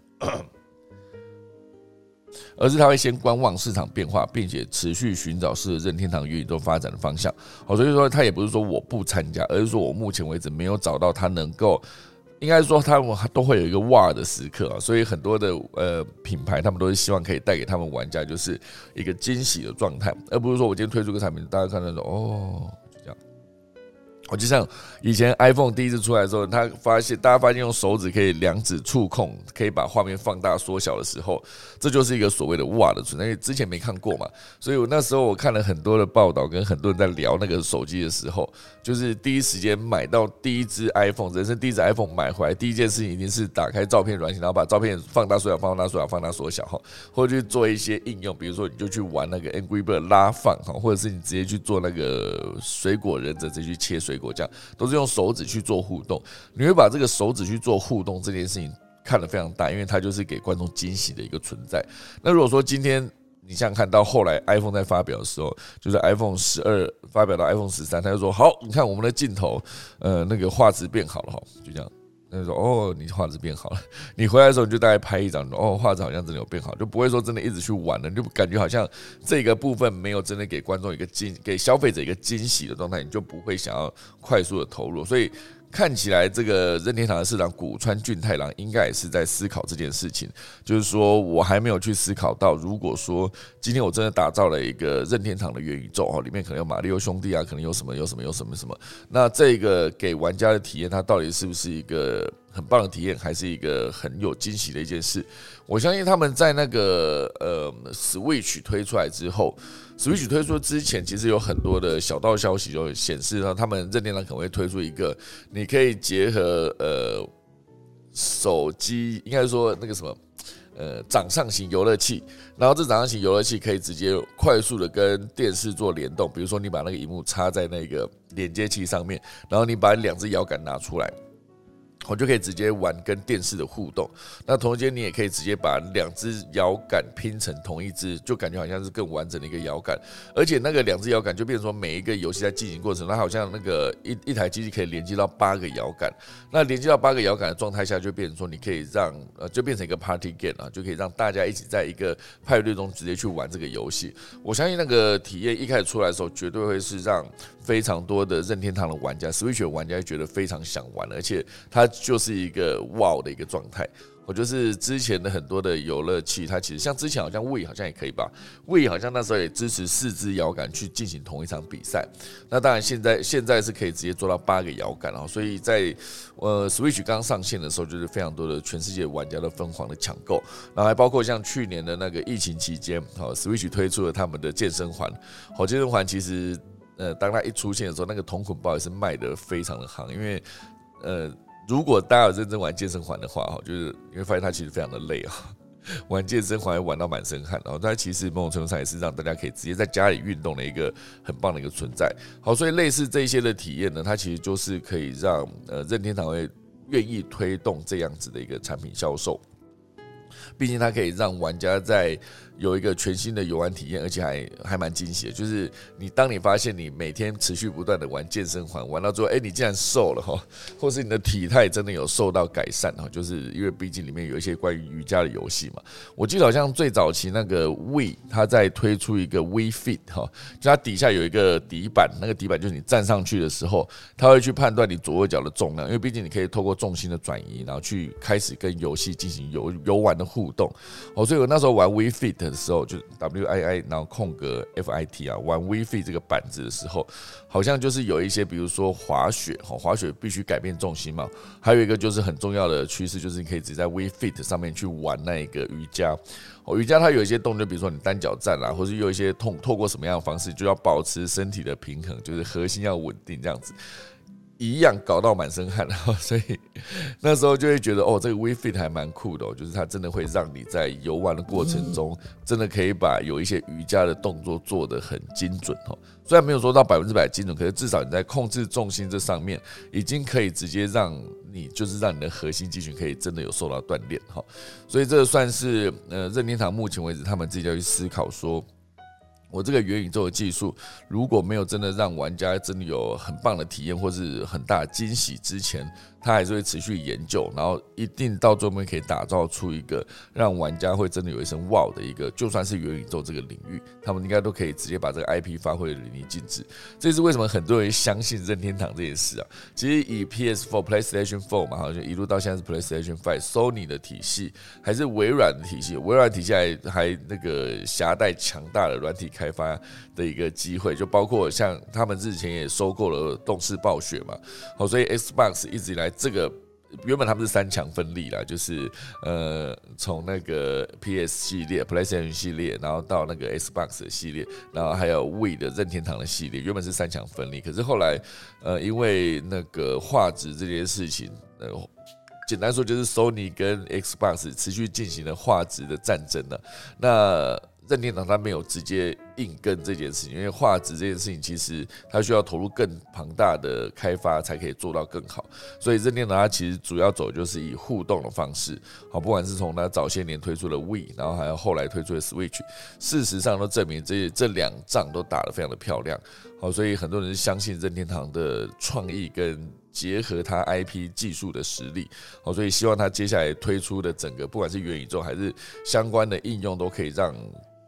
而是他会先观望市场变化，并且持续寻找适合任天堂元宇宙发展的方向。好，所以说他也不是说我不参加，而是说我目前为止没有找到他能够。应该说，他们都会有一个哇的时刻啊，所以很多的呃品牌，他们都是希望可以带给他们玩家就是一个惊喜的状态，而不是说我今天推出个产品，大家看到说哦。我就像以前 iPhone 第一次出来的时候，他发现大家发现用手指可以两指触控，可以把画面放大缩小的时候，这就是一个所谓的哇的存在。因为之前没看过嘛，所以我那时候我看了很多的报道，跟很多人在聊那个手机的时候，就是第一时间买到第一只 iPhone，人生第一只 iPhone 买回来，第一件事情一定是打开照片软件，然后把照片放大缩小，放大缩小，放大缩小哈，或者去做一些应用，比如说你就去玩那个 Angry Bird 拉放哈，或者是你直接去做那个水果忍者，直接去切水果。果酱都是用手指去做互动，你会把这个手指去做互动这件事情看得非常大，因为它就是给观众惊喜的一个存在。那如果说今天你想看到后来 iPhone 在发表的时候，就是 iPhone 十二发表到 iPhone 十三，他就说好，你看我们的镜头，呃，那个画质变好了哈，就这样。那说哦，你画质变好了。你回来的时候你就大概拍一张，哦，画质好像真的有变好，就不会说真的一直去玩了，你就感觉好像这个部分没有真的给观众一个惊，给消费者一个惊喜的状态，你就不会想要快速的投入，所以。看起来这个任天堂的市长古川俊太郎应该也是在思考这件事情，就是说我还没有去思考到，如果说今天我真的打造了一个任天堂的元宇宙哦，里面可能有马里奥兄弟啊，可能有什么有什么有什么什么，那这个给玩家的体验，它到底是不是一个？很棒的体验，还是一个很有惊喜的一件事。我相信他们在那个呃 Switch 推出来之后，Switch 推出之前，其实有很多的小道消息就显示呢，他们任天堂可能会推出一个，你可以结合呃手机，应该说那个什么呃掌上型游乐器，然后这掌上型游乐器可以直接快速的跟电视做联动，比如说你把那个荧幕插在那个连接器上面，然后你把两只摇杆拿出来。我就可以直接玩跟电视的互动，那同时间你也可以直接把两只摇杆拼成同一只，就感觉好像是更完整的一个摇杆，而且那个两只摇杆就变成说每一个游戏在进行过程，它好像那个一一台机器可以连接到八个摇杆，那连接到八个摇杆的状态下，就变成说你可以让呃就变成一个 party game 啊，就可以让大家一起在一个派对中直接去玩这个游戏。我相信那个体验一开始出来的时候，绝对会是让非常多的任天堂的玩家、Switch 玩家觉得非常想玩，而且它。就是一个 Wow 的一个状态，我就是之前的很多的游乐器，它其实像之前好像 We 好像也可以吧，We 好像那时候也支持四支摇杆去进行同一场比赛。那当然现在现在是可以直接做到八个摇杆，然后所以在呃 Switch 刚上线的时候，就是非常多的全世界玩家都疯狂的抢购，然后还包括像去年的那个疫情期间，好 Switch 推出了他们的健身环，好健身环其实呃当它一出现的时候，那个同捆包也是卖的非常的夯，因为呃。如果大家有认真玩健身环的话，哈，就是你会发现它其实非常的累啊。玩健身环玩到满身汗，然后它其实某种程度上也是让大家可以直接在家里运动的一个很棒的一个存在。好，所以类似这些的体验呢，它其实就是可以让呃任天堂会愿意推动这样子的一个产品销售。毕竟它可以让玩家在有一个全新的游玩体验，而且还还蛮惊喜的。就是你当你发现你每天持续不断的玩健身环，玩到最后，哎，你竟然瘦了哈，或是你的体态真的有受到改善哈，就是因为毕竟里面有一些关于瑜伽的游戏嘛。我记得好像最早期那个 We，它在推出一个 We Fit 哈，就它底下有一个底板，那个底板就是你站上去的时候，它会去判断你左右脚的重量，因为毕竟你可以透过重心的转移，然后去开始跟游戏进行游游玩的互动。哦，所以我那时候玩 We Fit。的时候就 W I I 然后空格 F I T 啊，玩 w e f i 这个板子的时候，好像就是有一些，比如说滑雪哈，滑雪必须改变重心嘛。还有一个就是很重要的趋势，就是你可以直接在 We Fit 上面去玩那一个瑜伽。哦，瑜伽它有一些动作，比如说你单脚站啦，或是有一些透透过什么样的方式，就要保持身体的平衡，就是核心要稳定这样子。一样搞到满身汗，所以那时候就会觉得哦，这个 We Fit 还蛮酷的，哦就是它真的会让你在游玩的过程中，真的可以把有一些瑜伽的动作做得很精准哦。虽然没有说到百分之百精准，可是至少你在控制重心这上面，已经可以直接让你就是让你的核心肌群可以真的有受到锻炼哈。所以这算是呃任天堂目前为止他们自己要去思考说。我这个元宇宙的技术，如果没有真的让玩家真的有很棒的体验或是很大惊喜之前，他还是会持续研究，然后一定到最后面可以打造出一个让玩家会真的有一声哇的一个，就算是元宇宙这个领域，他们应该都可以直接把这个 IP 发挥的淋漓尽致。这是为什么很多人相信任天堂这件事啊？其实以 PS4、PlayStation 4嘛，好像一路到现在是 PlayStation 5、Sony 的体系，还是微软的体系，微软体系还还那个携带强大的软体开发的一个机会，就包括像他们之前也收购了动视暴雪嘛，好，所以 Xbox 一直以来。这个原本他们是三强分立啦，就是呃，从那个 PS 系列、PlayStation 系列，然后到那个 Xbox 的系列，然后还有 We 的任天堂的系列，原本是三强分立。可是后来，呃，因为那个画质这件事情，呃，简单说就是 Sony 跟 Xbox 持续进行了画质的战争了。那任天堂它没有直接硬跟这件事情，因为画质这件事情其实它需要投入更庞大的开发才可以做到更好，所以任天堂它其实主要走就是以互动的方式，好，不管是从它早些年推出的 We，然后还有后来推出的 Switch，事实上都证明这这两仗都打得非常的漂亮，好，所以很多人相信任天堂的创意跟结合它 IP 技术的实力，好，所以希望它接下来推出的整个不管是元宇宙还是相关的应用，都可以让。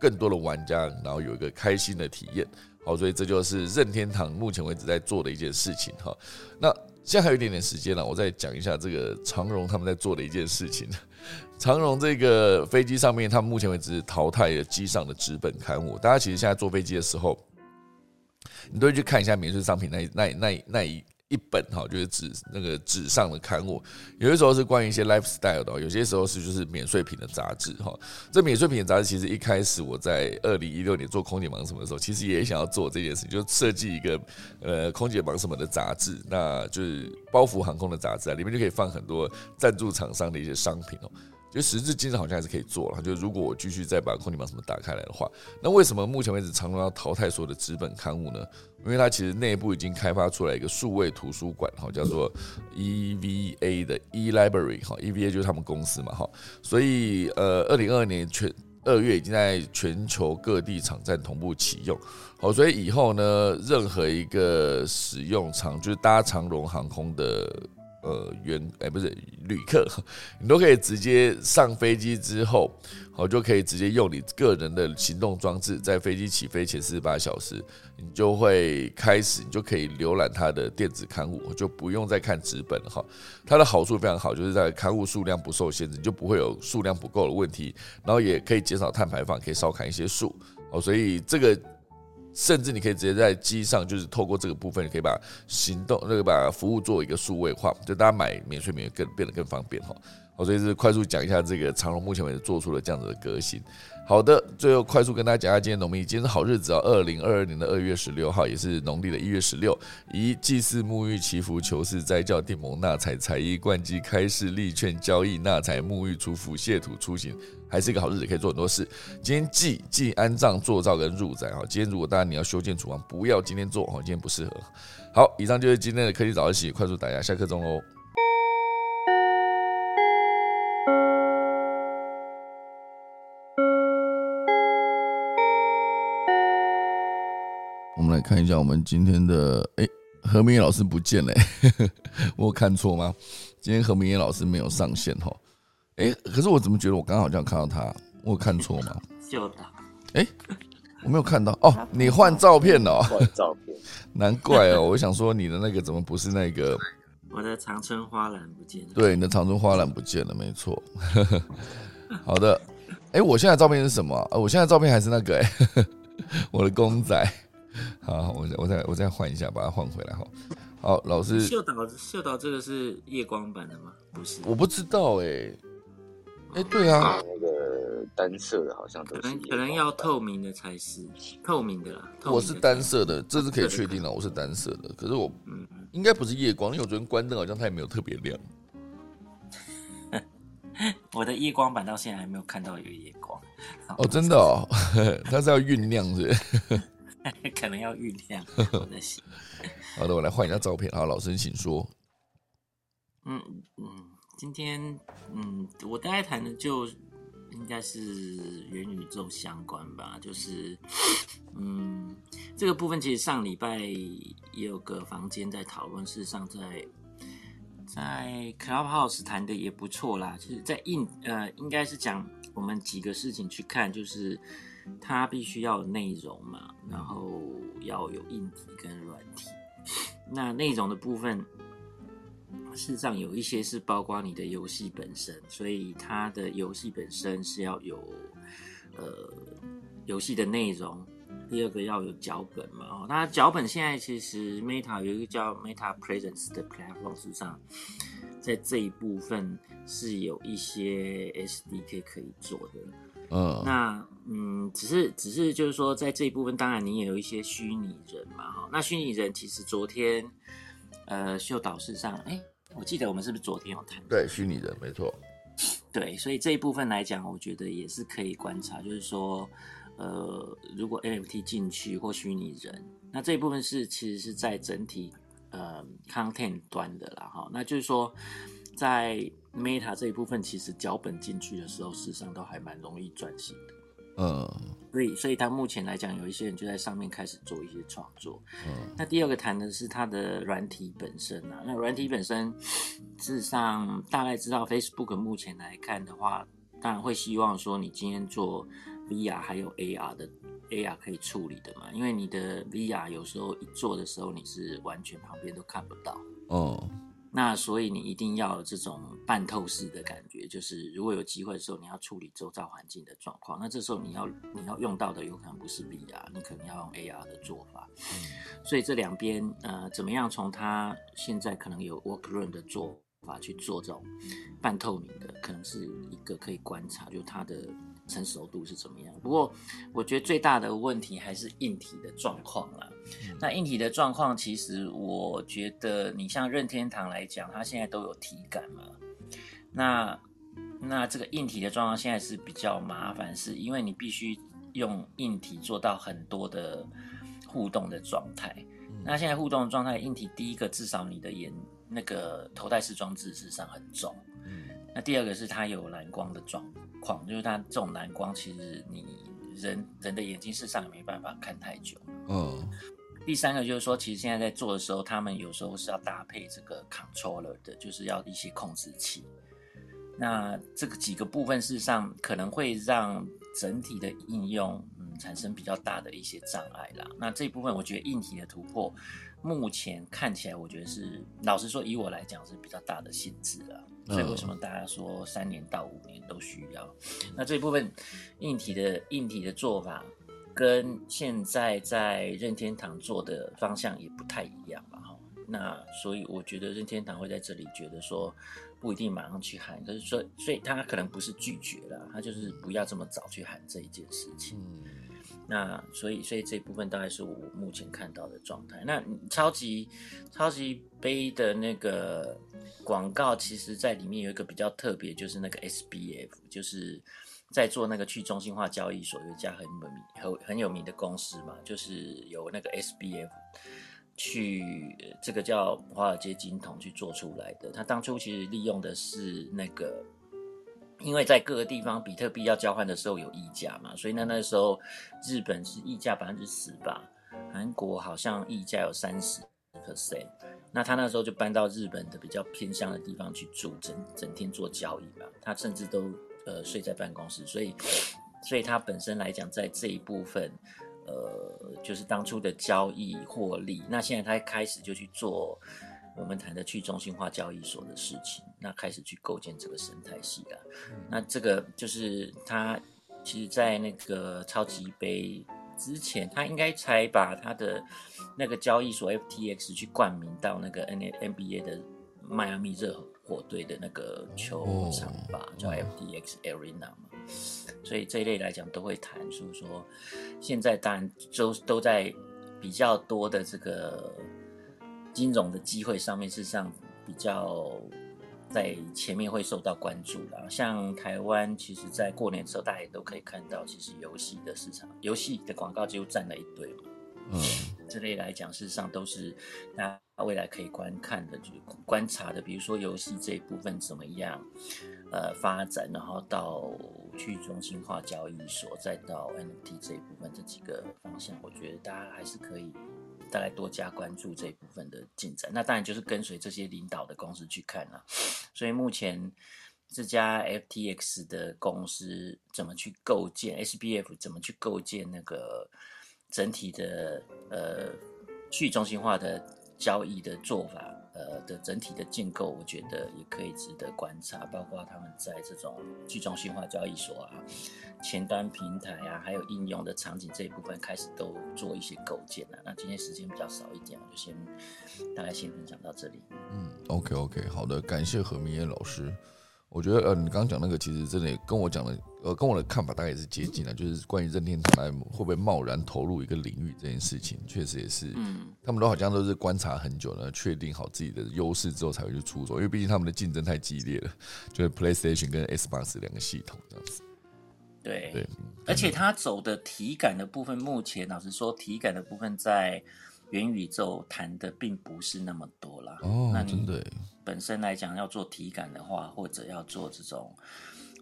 更多的玩家，然后有一个开心的体验，好，所以这就是任天堂目前为止在做的一件事情哈。那现在还有一点点时间了，我再讲一下这个长荣他们在做的一件事情。长荣这个飞机上面，他们目前为止淘汰了机上的纸本刊物。大家其实现在坐飞机的时候，你都会去看一下免税商品那那那那一。一本哈，就是纸那个纸上的刊物，有些时候是关于一些 lifestyle 的，有些时候是就是免税品的杂志哈。这免税品的杂志其实一开始我在二零一六年做空姐忙什么的时候，其实也想要做这件事，就设计一个呃空姐忙什么的杂志，那就是包袱航空的杂志啊，里面就可以放很多赞助厂商的一些商品哦。就时至今日好像还是可以做了。就如果我继续再把空地榜什么打开来的话，那为什么目前为止长隆要淘汰所有的纸本刊物呢？因为它其实内部已经开发出来一个数位图书馆，哈，叫做 EVA 的 E Library，哈，EVA 就是他们公司嘛，哈，所以呃，二零二二年全二月已经在全球各地场站同步启用，好，所以以后呢，任何一个使用长就是搭长荣航空的。呃，员哎，不是旅客，你都可以直接上飞机之后，好就可以直接用你个人的行动装置，在飞机起飞前四十八小时，你就会开始，你就可以浏览它的电子刊物，就不用再看纸本哈。它的好处非常好，就是在刊物数量不受限制，你就不会有数量不够的问题，然后也可以减少碳排放，可以少砍一些树哦。所以这个。甚至你可以直接在机上，就是透过这个部分，可以把行动那个把服务做一个数位化，就大家买免税免更变得更方便哈。我，所以是快速讲一下这个长隆目前为止做出了这样子的革新。好的，最后快速跟大家讲一下今天农历，今天是好日子啊，二零二二年的二月十六号，也是农历的一月十六。宜祭祀、沐浴、祈福、求事、斋教、定盟、纳财、财衣、灌机、开市、立券、交易、纳财、沐浴、出府、谢土、出行，还是一个好日子，可以做很多事。今天祭祭安葬、做灶跟入宅哈。今天如果大家你要修建厨房，不要今天做哈，今天不适合。好，以上就是今天的科技早自习，快速打压下课钟喽。我们来看一下我们今天的哎，何明老师不见了，我有看错吗？今天何明老师没有上线哈。哎，可是我怎么觉得我刚好像看到他？我有看错吗？就的。哎，我没有看到哦。你换照片了？换照片，难怪哦。我想说你的那个怎么不是那个？我的长春花篮不见了。对，你的长春花篮不见了，没错。好的。哎，我现在照片是什么？呃，我现在照片还是那个哎，我的公仔。好，我再我再我再换一下，把它换回来哈。好，老师，秀导秀导，这个是夜光版的吗？不是，我不知道哎。哎，对啊，那个单色的好像都是，可能可能要透明的才是透明的啦。我是单色的，这是可以确定的，我是单色的。可是我嗯，应该不是夜光，因为我昨天关灯，好像它也没有特别亮。我的夜光版到现在还没有看到有夜光。哦，真的哦，它是要酝酿是。可能要酝酿，我在想。好的，我来换一下照片。好，老师请说。嗯嗯，今天嗯，我大概谈的就应该是元宇宙相关吧。就是 嗯，这个部分其实上礼拜也有个房间在讨论，事实上在在 Clubhouse 谈的也不错啦。就是，在印呃，应该是讲我们几个事情去看，就是。它必须要有内容嘛，然后要有硬体跟软体。那内容的部分，事实上有一些是包括你的游戏本身，所以它的游戏本身是要有呃游戏的内容。第二个要有脚本嘛，哦，那脚本现在其实 Meta 有一个叫 Meta Presence 的 platform，事实上在这一部分是有一些 SDK 可以做的。嗯，那嗯，只是只是就是说，在这一部分，当然你也有一些虚拟人嘛，哈。那虚拟人其实昨天，呃，秀导师上，哎，我记得我们是不是昨天有谈？对，虚拟人没错。对，所以这一部分来讲，我觉得也是可以观察，就是说，呃，如果 NFT 进去或虚拟人，那这一部分是其实是在整体呃 content 端的啦，哈。那就是说，在 Meta 这一部分其实脚本进去的时候，事实上都还蛮容易转型的。嗯，所以所以它目前来讲，有一些人就在上面开始做一些创作。嗯，那第二个谈的是它的软体本身啊。那软体本身，事实上大概知道 Facebook 目前来看的话，当然会希望说你今天做 VR 还有 AR 的 AR 可以处理的嘛，因为你的 VR 有时候一做的时候，你是完全旁边都看不到。哦。那所以你一定要有这种半透视的感觉，就是如果有机会的时候，你要处理周遭环境的状况，那这时候你要你要用到的有可能不是 VR，你可能要用 AR 的做法。所以这两边呃，怎么样从它现在可能有 Workroom 的做法去做这种半透明的，可能是一个可以观察，就它的。成熟度是怎么样？不过我觉得最大的问题还是硬体的状况啦。那硬体的状况，其实我觉得你像任天堂来讲，它现在都有体感嘛。那那这个硬体的状况现在是比较麻烦，是因为你必须用硬体做到很多的互动的状态。那现在互动的状态，硬体第一个至少你的眼那个头戴式装置事实上很重。嗯那第二个是它有蓝光的状况，就是它这种蓝光，其实你人人的眼睛事实上也没办法看太久。嗯。第三个就是说，其实现在在做的时候，他们有时候是要搭配这个 controller 的，就是要一些控制器。那这个几个部分事实上可能会让整体的应用嗯产生比较大的一些障碍啦。那这一部分我觉得硬体的突破。目前看起来，我觉得是老实说，以我来讲是比较大的限制了。所以为什么大家说三年到五年都需要？那这一部分硬体的硬体的做法，跟现在在任天堂做的方向也不太一样吧？哈，那所以我觉得任天堂会在这里觉得说不一定马上去喊，可是说所以他可能不是拒绝了，他就是不要这么早去喊这一件事情。嗯那所以所以这部分大概是我目前看到的状态。那超级超级杯的那个广告，其实在里面有一个比较特别，就是那个 SBF，就是在做那个去中心化交易所有一家很有名很很有名的公司嘛，就是由那个 SBF 去这个叫华尔街金童去做出来的。他当初其实利用的是那个。因为在各个地方比特币要交换的时候有溢价嘛，所以呢那时候日本是溢价百分之十吧，韩国好像溢价有三十 percent。那他那时候就搬到日本的比较偏乡的地方去住，整整天做交易嘛。他甚至都呃睡在办公室，所以所以他本身来讲，在这一部分，呃，就是当初的交易获利。那现在他开始就去做我们谈的去中心化交易所的事情，那开始去构建这个生态系了。那这个就是他其实，在那个超级杯之前，他应该才把他的那个交易所 FTX 去冠名到那个 N NBA 的迈阿密热火队的那个球场吧，叫 FTX Arena 嘛。所以这一类来讲都会谈，所以说现在当然都都在比较多的这个金融的机会上面，事实上比较在前面会受到关注啦。像台湾，其实在过年的时候，大家也都可以看到，其实游戏的市场，游戏的广告几乎占了一堆嘛。嗯这类来讲，事实上都是大家未来可以观看的，就是观察的。比如说游戏这一部分怎么样，呃，发展，然后到去中心化交易所，再到 NFT 这一部分这几个方向，我觉得大家还是可以大概多加关注这一部分的进展。那当然就是跟随这些领导的公司去看啦。所以目前这家 FTX 的公司怎么去构建 SBF，怎么去构建那个整体的呃去中心化的交易的做法，呃的整体的建构，我觉得也可以值得观察。包括他们在这种去中心化交易所啊、前端平台啊，还有应用的场景这一部分，开始都做一些构建了。那今天时间比较少一点，我就先大概先分享到这里。嗯，OK OK，好的，感谢何明燕老师。我觉得呃，你刚刚讲那个其实真的跟我讲的呃，跟我的看法大概也是接近的，就是关于任天堂来会不会贸然投入一个领域这件事情，确实也是，嗯，他们都好像都是观察很久了，确定好自己的优势之后才会去出手，因为毕竟他们的竞争太激烈了，就是 PlayStation 跟 Xbox 两个系统这样子。对，对，而且他走的体感的部分，目前老实说，体感的部分在元宇宙谈的并不是那么多啦。哦那，你真的耶，本身来讲要做体感的话，或者要做这种，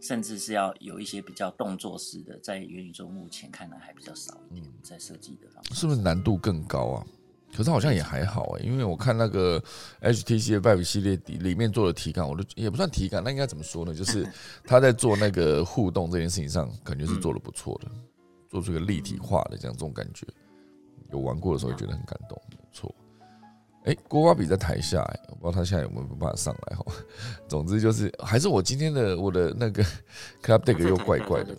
甚至是要有一些比较动作式的，在元宇宙目前看来还比较少一点，在设计的方面。是不是难度更高啊？可是好像也还好哎、因为我看那个 HTC 的 Vive 系列底里面做的体感，我都也不算体感，那应该怎么说呢？就是 他在做那个互动这件事情上，感觉是做的不错的，做出一个立体化的这样这种感觉。有玩过的时候觉得很感动。哎、郭巴比在台下、哎，我不知道他现在有没有办法上来哈。总之就是，还是我今天的我的那个 Club Deck 又怪怪的，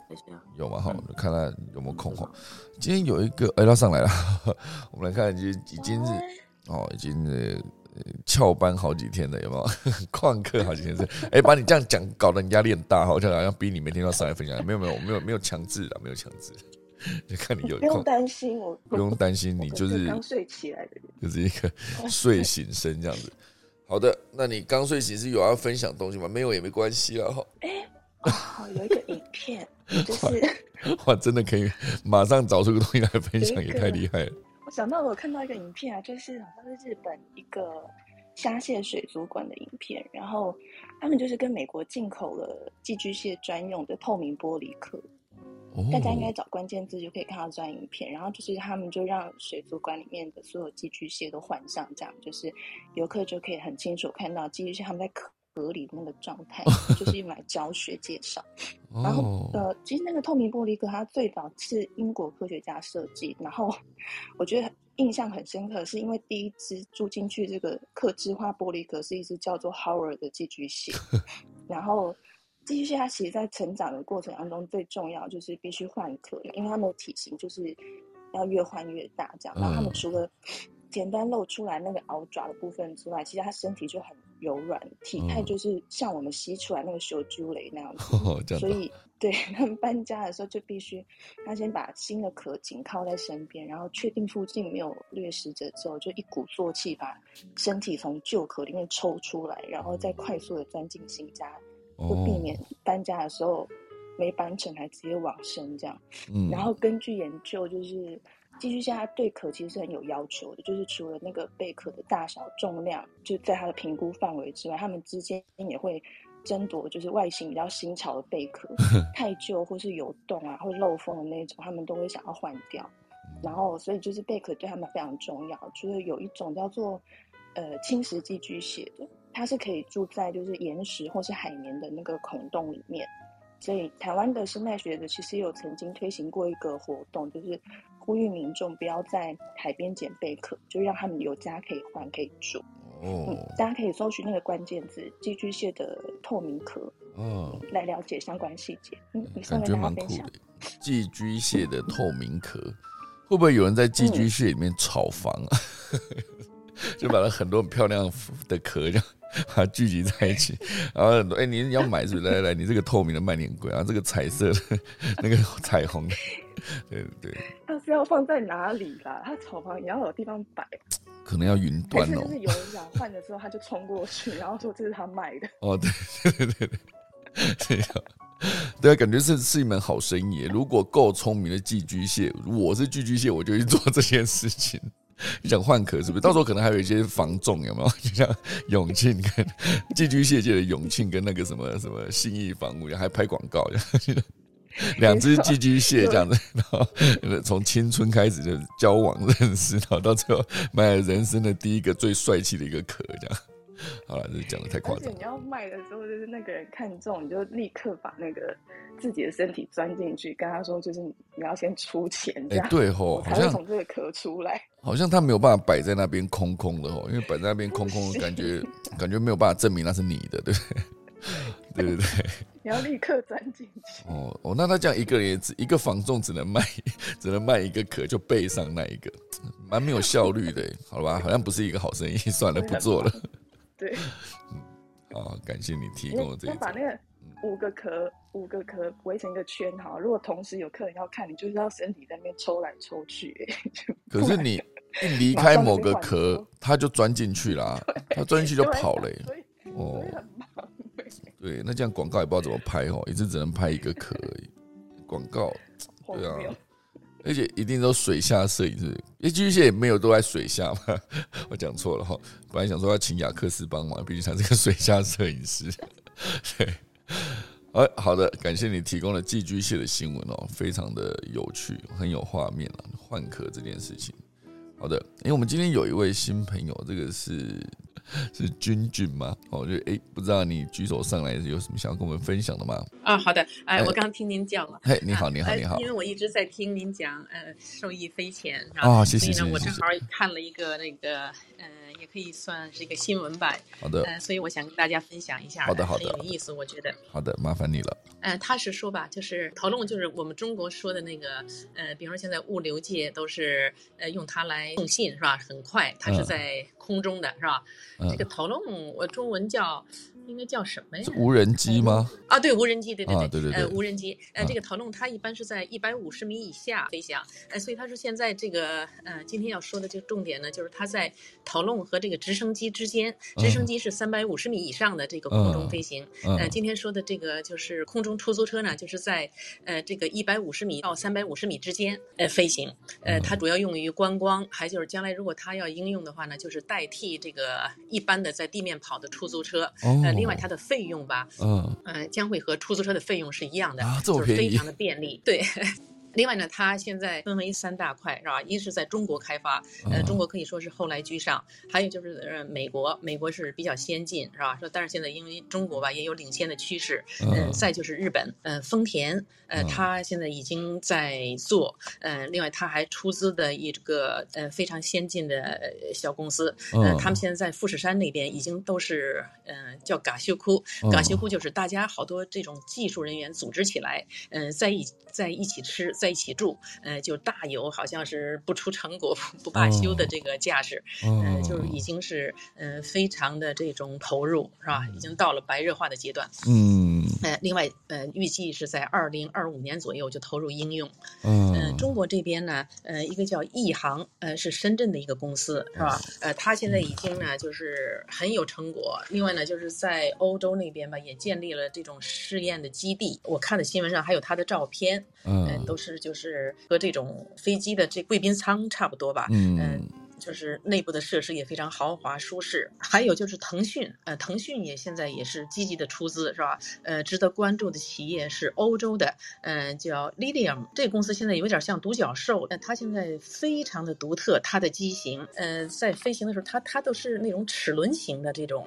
有吗？哈，我看他有没有空哈。今天有一个，哎、他上来了，我们来看，已经已经是哦，已经呃翘班好几天了，有没有？旷课好几天是，哎、把你这样讲，搞得你压力很大，好像好像逼你每天都要上来分享，没有没有没有没有强制的，没有强制，就看你有不用，担心，我不用担心，你就是刚睡起来的人。就是一个睡醒声这样子。好的，那你刚睡醒是有要分享东西吗？没有也没关系啦。哈，哦，有一个影片，就是哇，真的可以马上找出个东西来分享，也太厉害了。我想到我看到一个影片啊，就是好像是日本一个虾蟹水族馆的影片，然后他们就是跟美国进口了寄居蟹专用的透明玻璃壳，哦，大家应该找关键字就可以看到这段影片。然后就是他们就让水族馆里面的所有寄居蟹都换上，这样就是游客就可以很清楚看到寄居蟹它们在壳壳里的那个状态，就是 用来教学介绍。然后哦，呃，其实那个透明玻璃壳它最早是英国科学家设计，然后我觉得印象很深刻，是因为第一只住进去这个刻制化玻璃壳是一只叫做 Howard 的寄居蟹，然后寄居蟹它其实在成长的过程当中最重要就是必须换壳，因为它们的体型就是要越换越大这样，然后它们嗯。除了前端露出来那个鳌爪的部分之外，其实它身体就很柔软，体态嗯。就是像我们吸出来那个修猪雷那样子。哦，这样子所以对他们搬家的时候就必须他先把新的壳紧靠在身边，然后确定附近没有掠食者之后，就一鼓作气把身体从旧壳里面抽出来，然后再快速的钻进新家，就避哦，免搬家的时候没搬成还直接往生这样。嗯，然后根据研究，就是寄居蟹它对壳其实是很有要求的，就是除了那个贝壳的大小、重量，就在它的评估范围之外，它们之间也会争夺，就是外形比较新潮的贝壳，太旧或是有洞啊会漏风的那种，他们都会想要换掉。然后，所以就是贝壳对他们非常重要。就是有一种叫做呃侵蚀寄居蟹的，它是可以住在就是岩石或是海绵的那个孔洞里面。所以台湾的生态学者其实有曾经推行过一个活动，就是呼吁民众不要在海边捡贝壳，就让他们有家可以换可以住。嗯哦，，大家可以搜寻那个关键字“寄居蟹的透明壳嗯”，来了解相关细节。嗯，感觉蛮酷的。。寄居蟹的透明壳，会不会有人在寄居蟹里面炒房啊？就把它很多很漂亮的壳这样把它聚集在一起，然后很多哎、你你要买是不是？来来来，你这个透明的卖你很贵，然后这个彩色的那个彩虹的，对对，它是要放在哪里啦？它草房也要有地方摆，可能要云端哦是就。是有人想换的时候，他就冲过去，然后说这是他卖的。哦，对对对对对，这样，对啊，感觉是是一门好生意。如果够聪明的寄居蟹，我是寄居蟹，我就去做这件事情。你想换壳是不是？到时候可能还有一些防重，有没有？就像永庆跟寄居蟹界的永庆跟那个什么什么信义房屋，还拍广告，两只寄居蟹这样子，然后从青春开始就交往认识，然后到最后买了人生的第一个最帅气的一个壳，这样。好了，这讲的太夸张而且。你要卖的时候，就是那个人看中，你就立刻把那个自己的身体钻进去，跟他说，就是你要先出钱，这哎、样、对吼，好像从这个壳出来。好像他没有办法摆在那边空空的哦，因为摆在那边空空的感觉，感觉没有办法证明那是你的，对不对？对对对，你要立刻钻进去。哦哦，那他这样一个人也只一个房仲只能卖 只能卖一个壳，就背上那一个，蛮没有效率的，好吧？好像不是一个好生意，算了，不做了。对，好，感谢你提供的这一则要把那个五个壳五个壳围成一个圈哈。如果同时有客人要看，你就是要身体在那边抽来抽去。就可是你一离开某个壳，它就钻进去啦，他钻进去就跑了耶。所以哦。对，那这样广告也不知道怎么拍哦，一次只能拍一个壳而已。广告，荒对啊谬而且一定都水下摄影师，寄居蟹也没有都在水下嘛。我讲错了哈，本来想说要请雅克斯帮忙，毕竟他是个水下摄影师。对，哎，好的，感谢你提供了寄居蟹的新闻哦，非常的有趣，很有画面啊，换壳这件事情。好的，因为我们今天有一位新朋友，这个是 是君君吗？哦，就哎，不知道你举手上来有什么想要跟我们分享的吗？啊，好的，哎，哎我刚听您讲了。嘿，你好，你好，呃你好因。为我一直在听您讲，呃，受益匪浅？啊谢谢所以呢，谢谢谢谢我正好看了一个那个，呃，也可以算是一个新闻吧，好的，呃，所以我想跟大家分享一下，好的好的很有意思，我觉得。好的，麻烦你了。呃，他是说吧，就是讨论，就是我们中国说的那个，呃，比方说现在物流界都是呃用它来送信是吧？很快，它是嗯在空中的是吧？嗯这个讨论我中文叫应该叫什么呀？无人机吗？啊，对，无人机，对对对，啊对对对呃，无人机，呃，啊。这个讨论它一般是在一百五十米以下飞翔，呃，所以他说现在这个呃，今天要说的这个重点呢，就是它在讨论和这个直升机之间，直升机是三百五十米以上的这个空中飞行，嗯。呃，今天说的这个就是空中出租车呢，就是在呃这个一百五十米到三百五十米之间呃飞行，呃，它主要用于观光，还就是将来如果它要应用的话呢，就是代替这个一般的在地面跑的出租车，哦呃，另外它的费用吧，嗯呃，将会和出租车的费用是一样的，啊这么就是非常的便利。对。另外呢，它现在分为三大块，是吧？一是在中国开发，呃，嗯中国可以说是后来居上；还有就是呃，美国，美国是比较先进，是吧？说，但是现在因为中国吧也有领先的趋势，嗯。呃，再就是日本，呃，丰田，呃，嗯它现在已经在做，呃，另外它还出资的一个呃非常先进的呃小公司，呃嗯，他们现在在富士山那边已经都是，呃，叫嘎修库，嗯嘎修库就是大家好多这种技术人员组织起来，嗯、在一在一起吃，在一起住，呃，就大有好像是不出成果不罢休的这个架势，呃，就是已经是呃非常的这种投入，是吧？已经到了白热化的阶段。嗯，呃，另外，呃，预计是在二零二五年左右就投入应用。嗯，呃，中国这边呢，呃，一个叫亿航，呃，是深圳的一个公司，是吧？呃，它现在已经呢，就是很有成果。另外呢，就是在欧洲那边吧，也建立了这种试验的基地。我看的新闻上还有它的照片，嗯，都是就是和这种飞机的这贵宾舱差不多吧，嗯。就是内部的设施也非常豪华舒适，还有就是腾讯，呃，腾讯也现在也是积极的出资，是吧？呃，值得关注的企业是欧洲的，嗯，叫 Lilium，这个公司现在有点像独角兽，但它现在非常的独特，它的机型，呃，在飞行的时候，它它都是那种齿轮型的这种。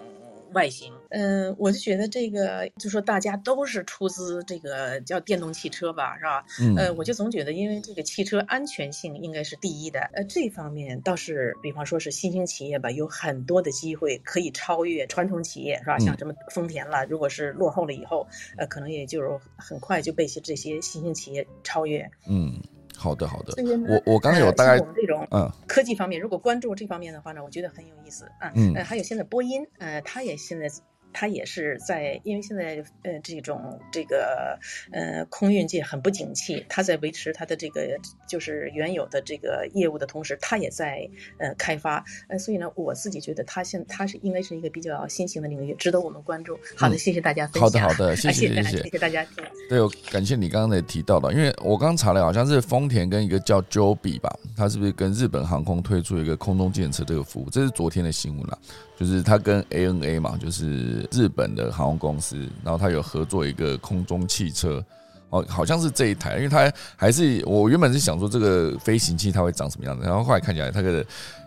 外形，嗯，我就觉得这个，就说大家都是出资这个叫电动汽车吧，是吧？嗯，呃，我就总觉得，因为这个汽车安全性应该是第一的，呃，这方面倒是，比方说是新兴企业吧，有很多的机会可以超越传统企业，是吧？像什么丰田了，如果是落后了以后，呃，可能也就是很快就被这些新兴企业超越。嗯。好的，好的。我我刚才有大概我们这种嗯科技方面，如果关注这方面的话呢，我觉得很有意思啊。嗯，呃，还有现在播音，呃，它也现在。它也是在，因为现在呃这种这个呃空运界很不景气，它在维持它的这个就是原有的这个业务的同时，它也在呃开发，呃所以呢，我自己觉得它现它是应该是一个比较新型的领域，值得我们关注。好的，谢谢大家分享。好的，好的，谢谢谢谢谢谢大家。对，感谢你刚刚才提到的，因为我刚查了，好像是丰田跟一个叫 Joby 吧，它是不是跟日本航空推出一个空中检测这个服务？这是昨天的新闻了。就是他跟 ANA 嘛，就是日本的航空公司，然后他有合作一个空中汽车，哦，好像是这一台，因为他还是我原本是想说这个飞行器它会长什么样子，然后后来看起来它的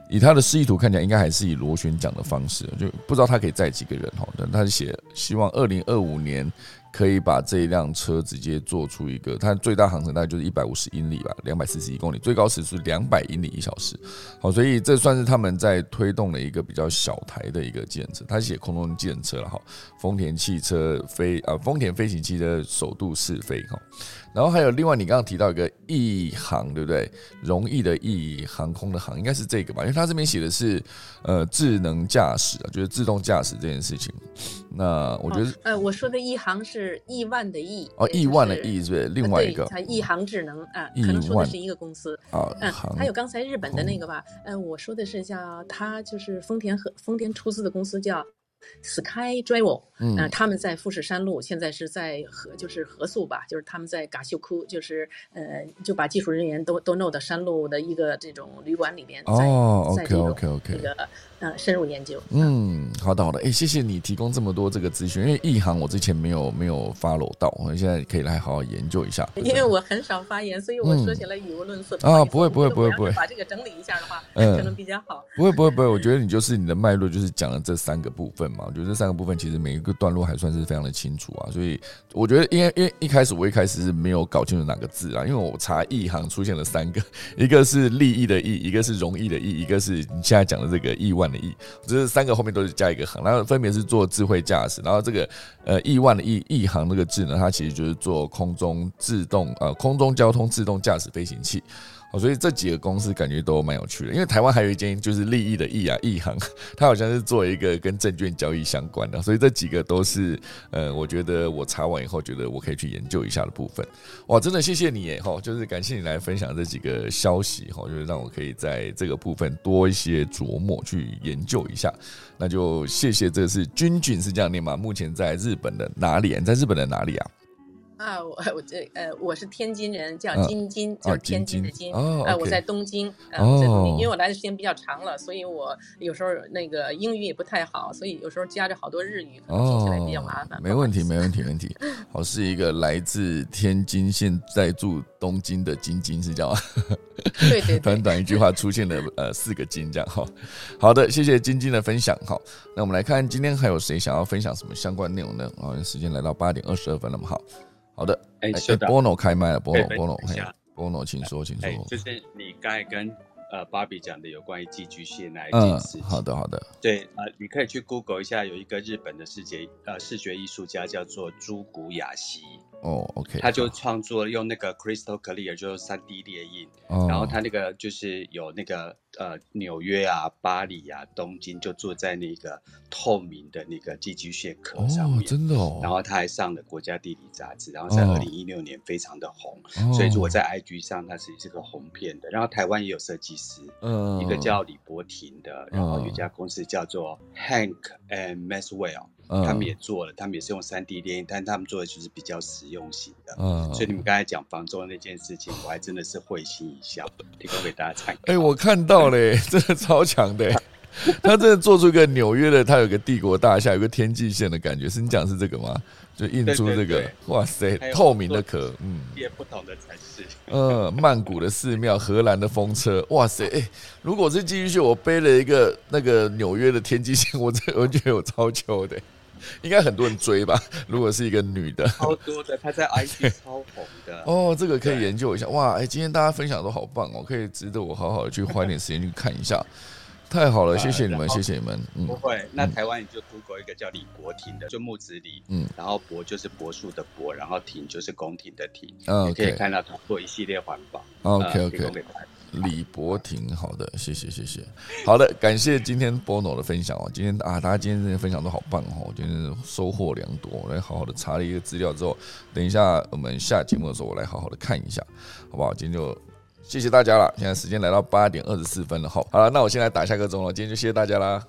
以它的示意图看起来应该还是以螺旋桨的方式，就不知道它可以载几个人哦，但他是写希望二零二五年。可以把这一辆车直接做出一个，它最大航程大概就是一百五十英里吧，两百四十一公里，最高时速两百英里一小时。好，所以这算是他们在推动的一个比较小台的一个建设。它写空中建车了哈，丰田汽车飞啊，丰田飞行器的首度试飞哈。然后还有另外，你刚刚提到一个易航，对不对？容易的易，航空的航，应该是这个吧？因为它这边写的是呃智能驾驶啊，就是自动驾驶这件事情。那我觉得，呃，我说的易航是亿万的亿哦，亿万的亿是？另外一个，它亿航智能啊，可能说的是一个公司啊。嗯，还有刚才日本的那个吧？嗯，我说的是叫它就是丰田和丰田出资的公司叫。Sky Drive，嗯，他们在富士山路，现在是在合，就是合宿吧，就是他们在嘎秀窟，就是呃，就把技术人员都都弄到山路的一个这种旅馆里边，哦，OK OK OK，这个呃深入研究。嗯，好的好的，哎，谢谢你提供这么多这个资讯，因为一行我之前没有没有 follow 到，我现在可以来好好研究一下。因为我很少发言，所以我说起来语无伦次啊，不会不会不会不会，把这个整理一下的话，可能比较好。不会不会不会，我觉得你就是你的脉络就是讲了这三个部分嘛，我觉得这三个部分其实每一个段落还算是非常的清楚啊，所以我觉得因为因为一开始我一开始是没有搞清楚哪个字啊，因为我查一行出现了三个，一个是利益的益，一个是容易的易，一个是你现在讲的这个亿万的亿，这三个后面都是加一个行，然后分别是做智慧驾驶，然后这个呃亿万的亿亿行那个字呢，它其实就是做空中自动呃空中交通自动驾驶飞行器。好，所以这几个公司感觉都蛮有趣的，因为台湾还有一间就是利益的益啊，益行，它好像是做一个跟证券交易相关的，所以这几个都是呃，我觉得我查完以后觉得我可以去研究一下的部分。哇，真的谢谢你耶，哈，就是感谢你来分享这几个消息，哈，就是让我可以在这个部分多一些琢磨去研究一下。那就谢谢，这是君君是这样念吗？目前在日本的哪里？在日本的哪里啊？啊，我我这呃，我是天津人，叫金金，就是天津的金。哦，我在东京，呃，在东京，因为我来的时间比较长了，所以我有时候那个英语也不太好，所以有时候夹着好多日语，听起来比较麻烦。没问题，没问题，没问题。我，是一个来自天津，现在住东京的金金，是这样吗？对对。短短一句话出现了呃四个金，这样哈。好的，谢谢金金的分享。哈，那我们来看今天还有谁想要分享什么相关内容呢？啊，时间来到八点二十二分了嘛，好。好的，哎，波诺开麦了，波诺，波诺，波诺，请说，请说。就是你刚才跟呃芭比讲的有关于寄居蟹那一件事。好的，好的。对啊，你可以去 Google 一下，有一个日本的视觉呃视觉艺术家叫做朱古雅希。哦，OK，他就创作用那个 Crystal Clear，就是三 D 列印，哦然后他那个就是有那个呃纽约啊、巴黎啊、东京，就坐在那个透明的那个寄居蟹壳上哦面。，真的哦，然后他还上了《国家地理》杂志，然后在哦二零一六年非常的红，哦所以如果在 IG 上，它是是个红片的。然后台湾也有设计师，嗯一个叫李伯廷的，然后有一家公司叫做 Hank and Maxwell，、嗯他们也做了，他们也是用三 D 列印，但他们做的就是比较实用型的。嗯所以你们刚才讲房中的那件事情，我还真的是会心一笑，提供给大家参考。哎、我看到嘞，真的超强的欸。他真的做出一个纽约的，他有个帝国大厦，有个天际线的感觉。是你讲是这个吗？就印出这个哇塞透明的壳，嗯，也不同的城市，嗯，曼谷的寺庙，荷兰的风车，哇塞！哎、如果是寄居蟹，我背了一个那个纽约的天际线，我这我觉得有超球的，应该很多人追吧？如果是一个女的，超多的，她在 IG 超红的。哦，这个可以研究一下。哇，哎、今天大家分享都好棒哦，可以值得我好好的去花一点时间去看一下。太好了，谢谢你们，谢谢你们。嗯不，会，那台湾也就 Google 一个叫李国廷的，就木子李，嗯然后柏就是柏树的柏，然后廷就是宫廷的廷，嗯你可以看到他做一系列环保。OK OK，李博婷，好的，谢谢谢谢。好的，感谢今天 Bono 的分享哦。今天啊，大家今天这些分享都好棒哦，今天收获良多。我来好好的查了一个资料之后，等一下我们下节目的时候，我来好好的看一下，好不好？今天就谢谢大家了。现在时间来到八点二十四分了，好，好了，那我先来打下个钟了。今天就谢谢大家啦。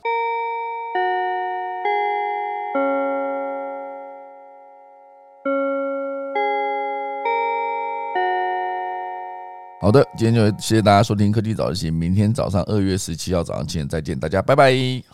好的，今天就谢谢大家收听科技早自习，明天早上二月十七号早上七点再见，大家拜拜。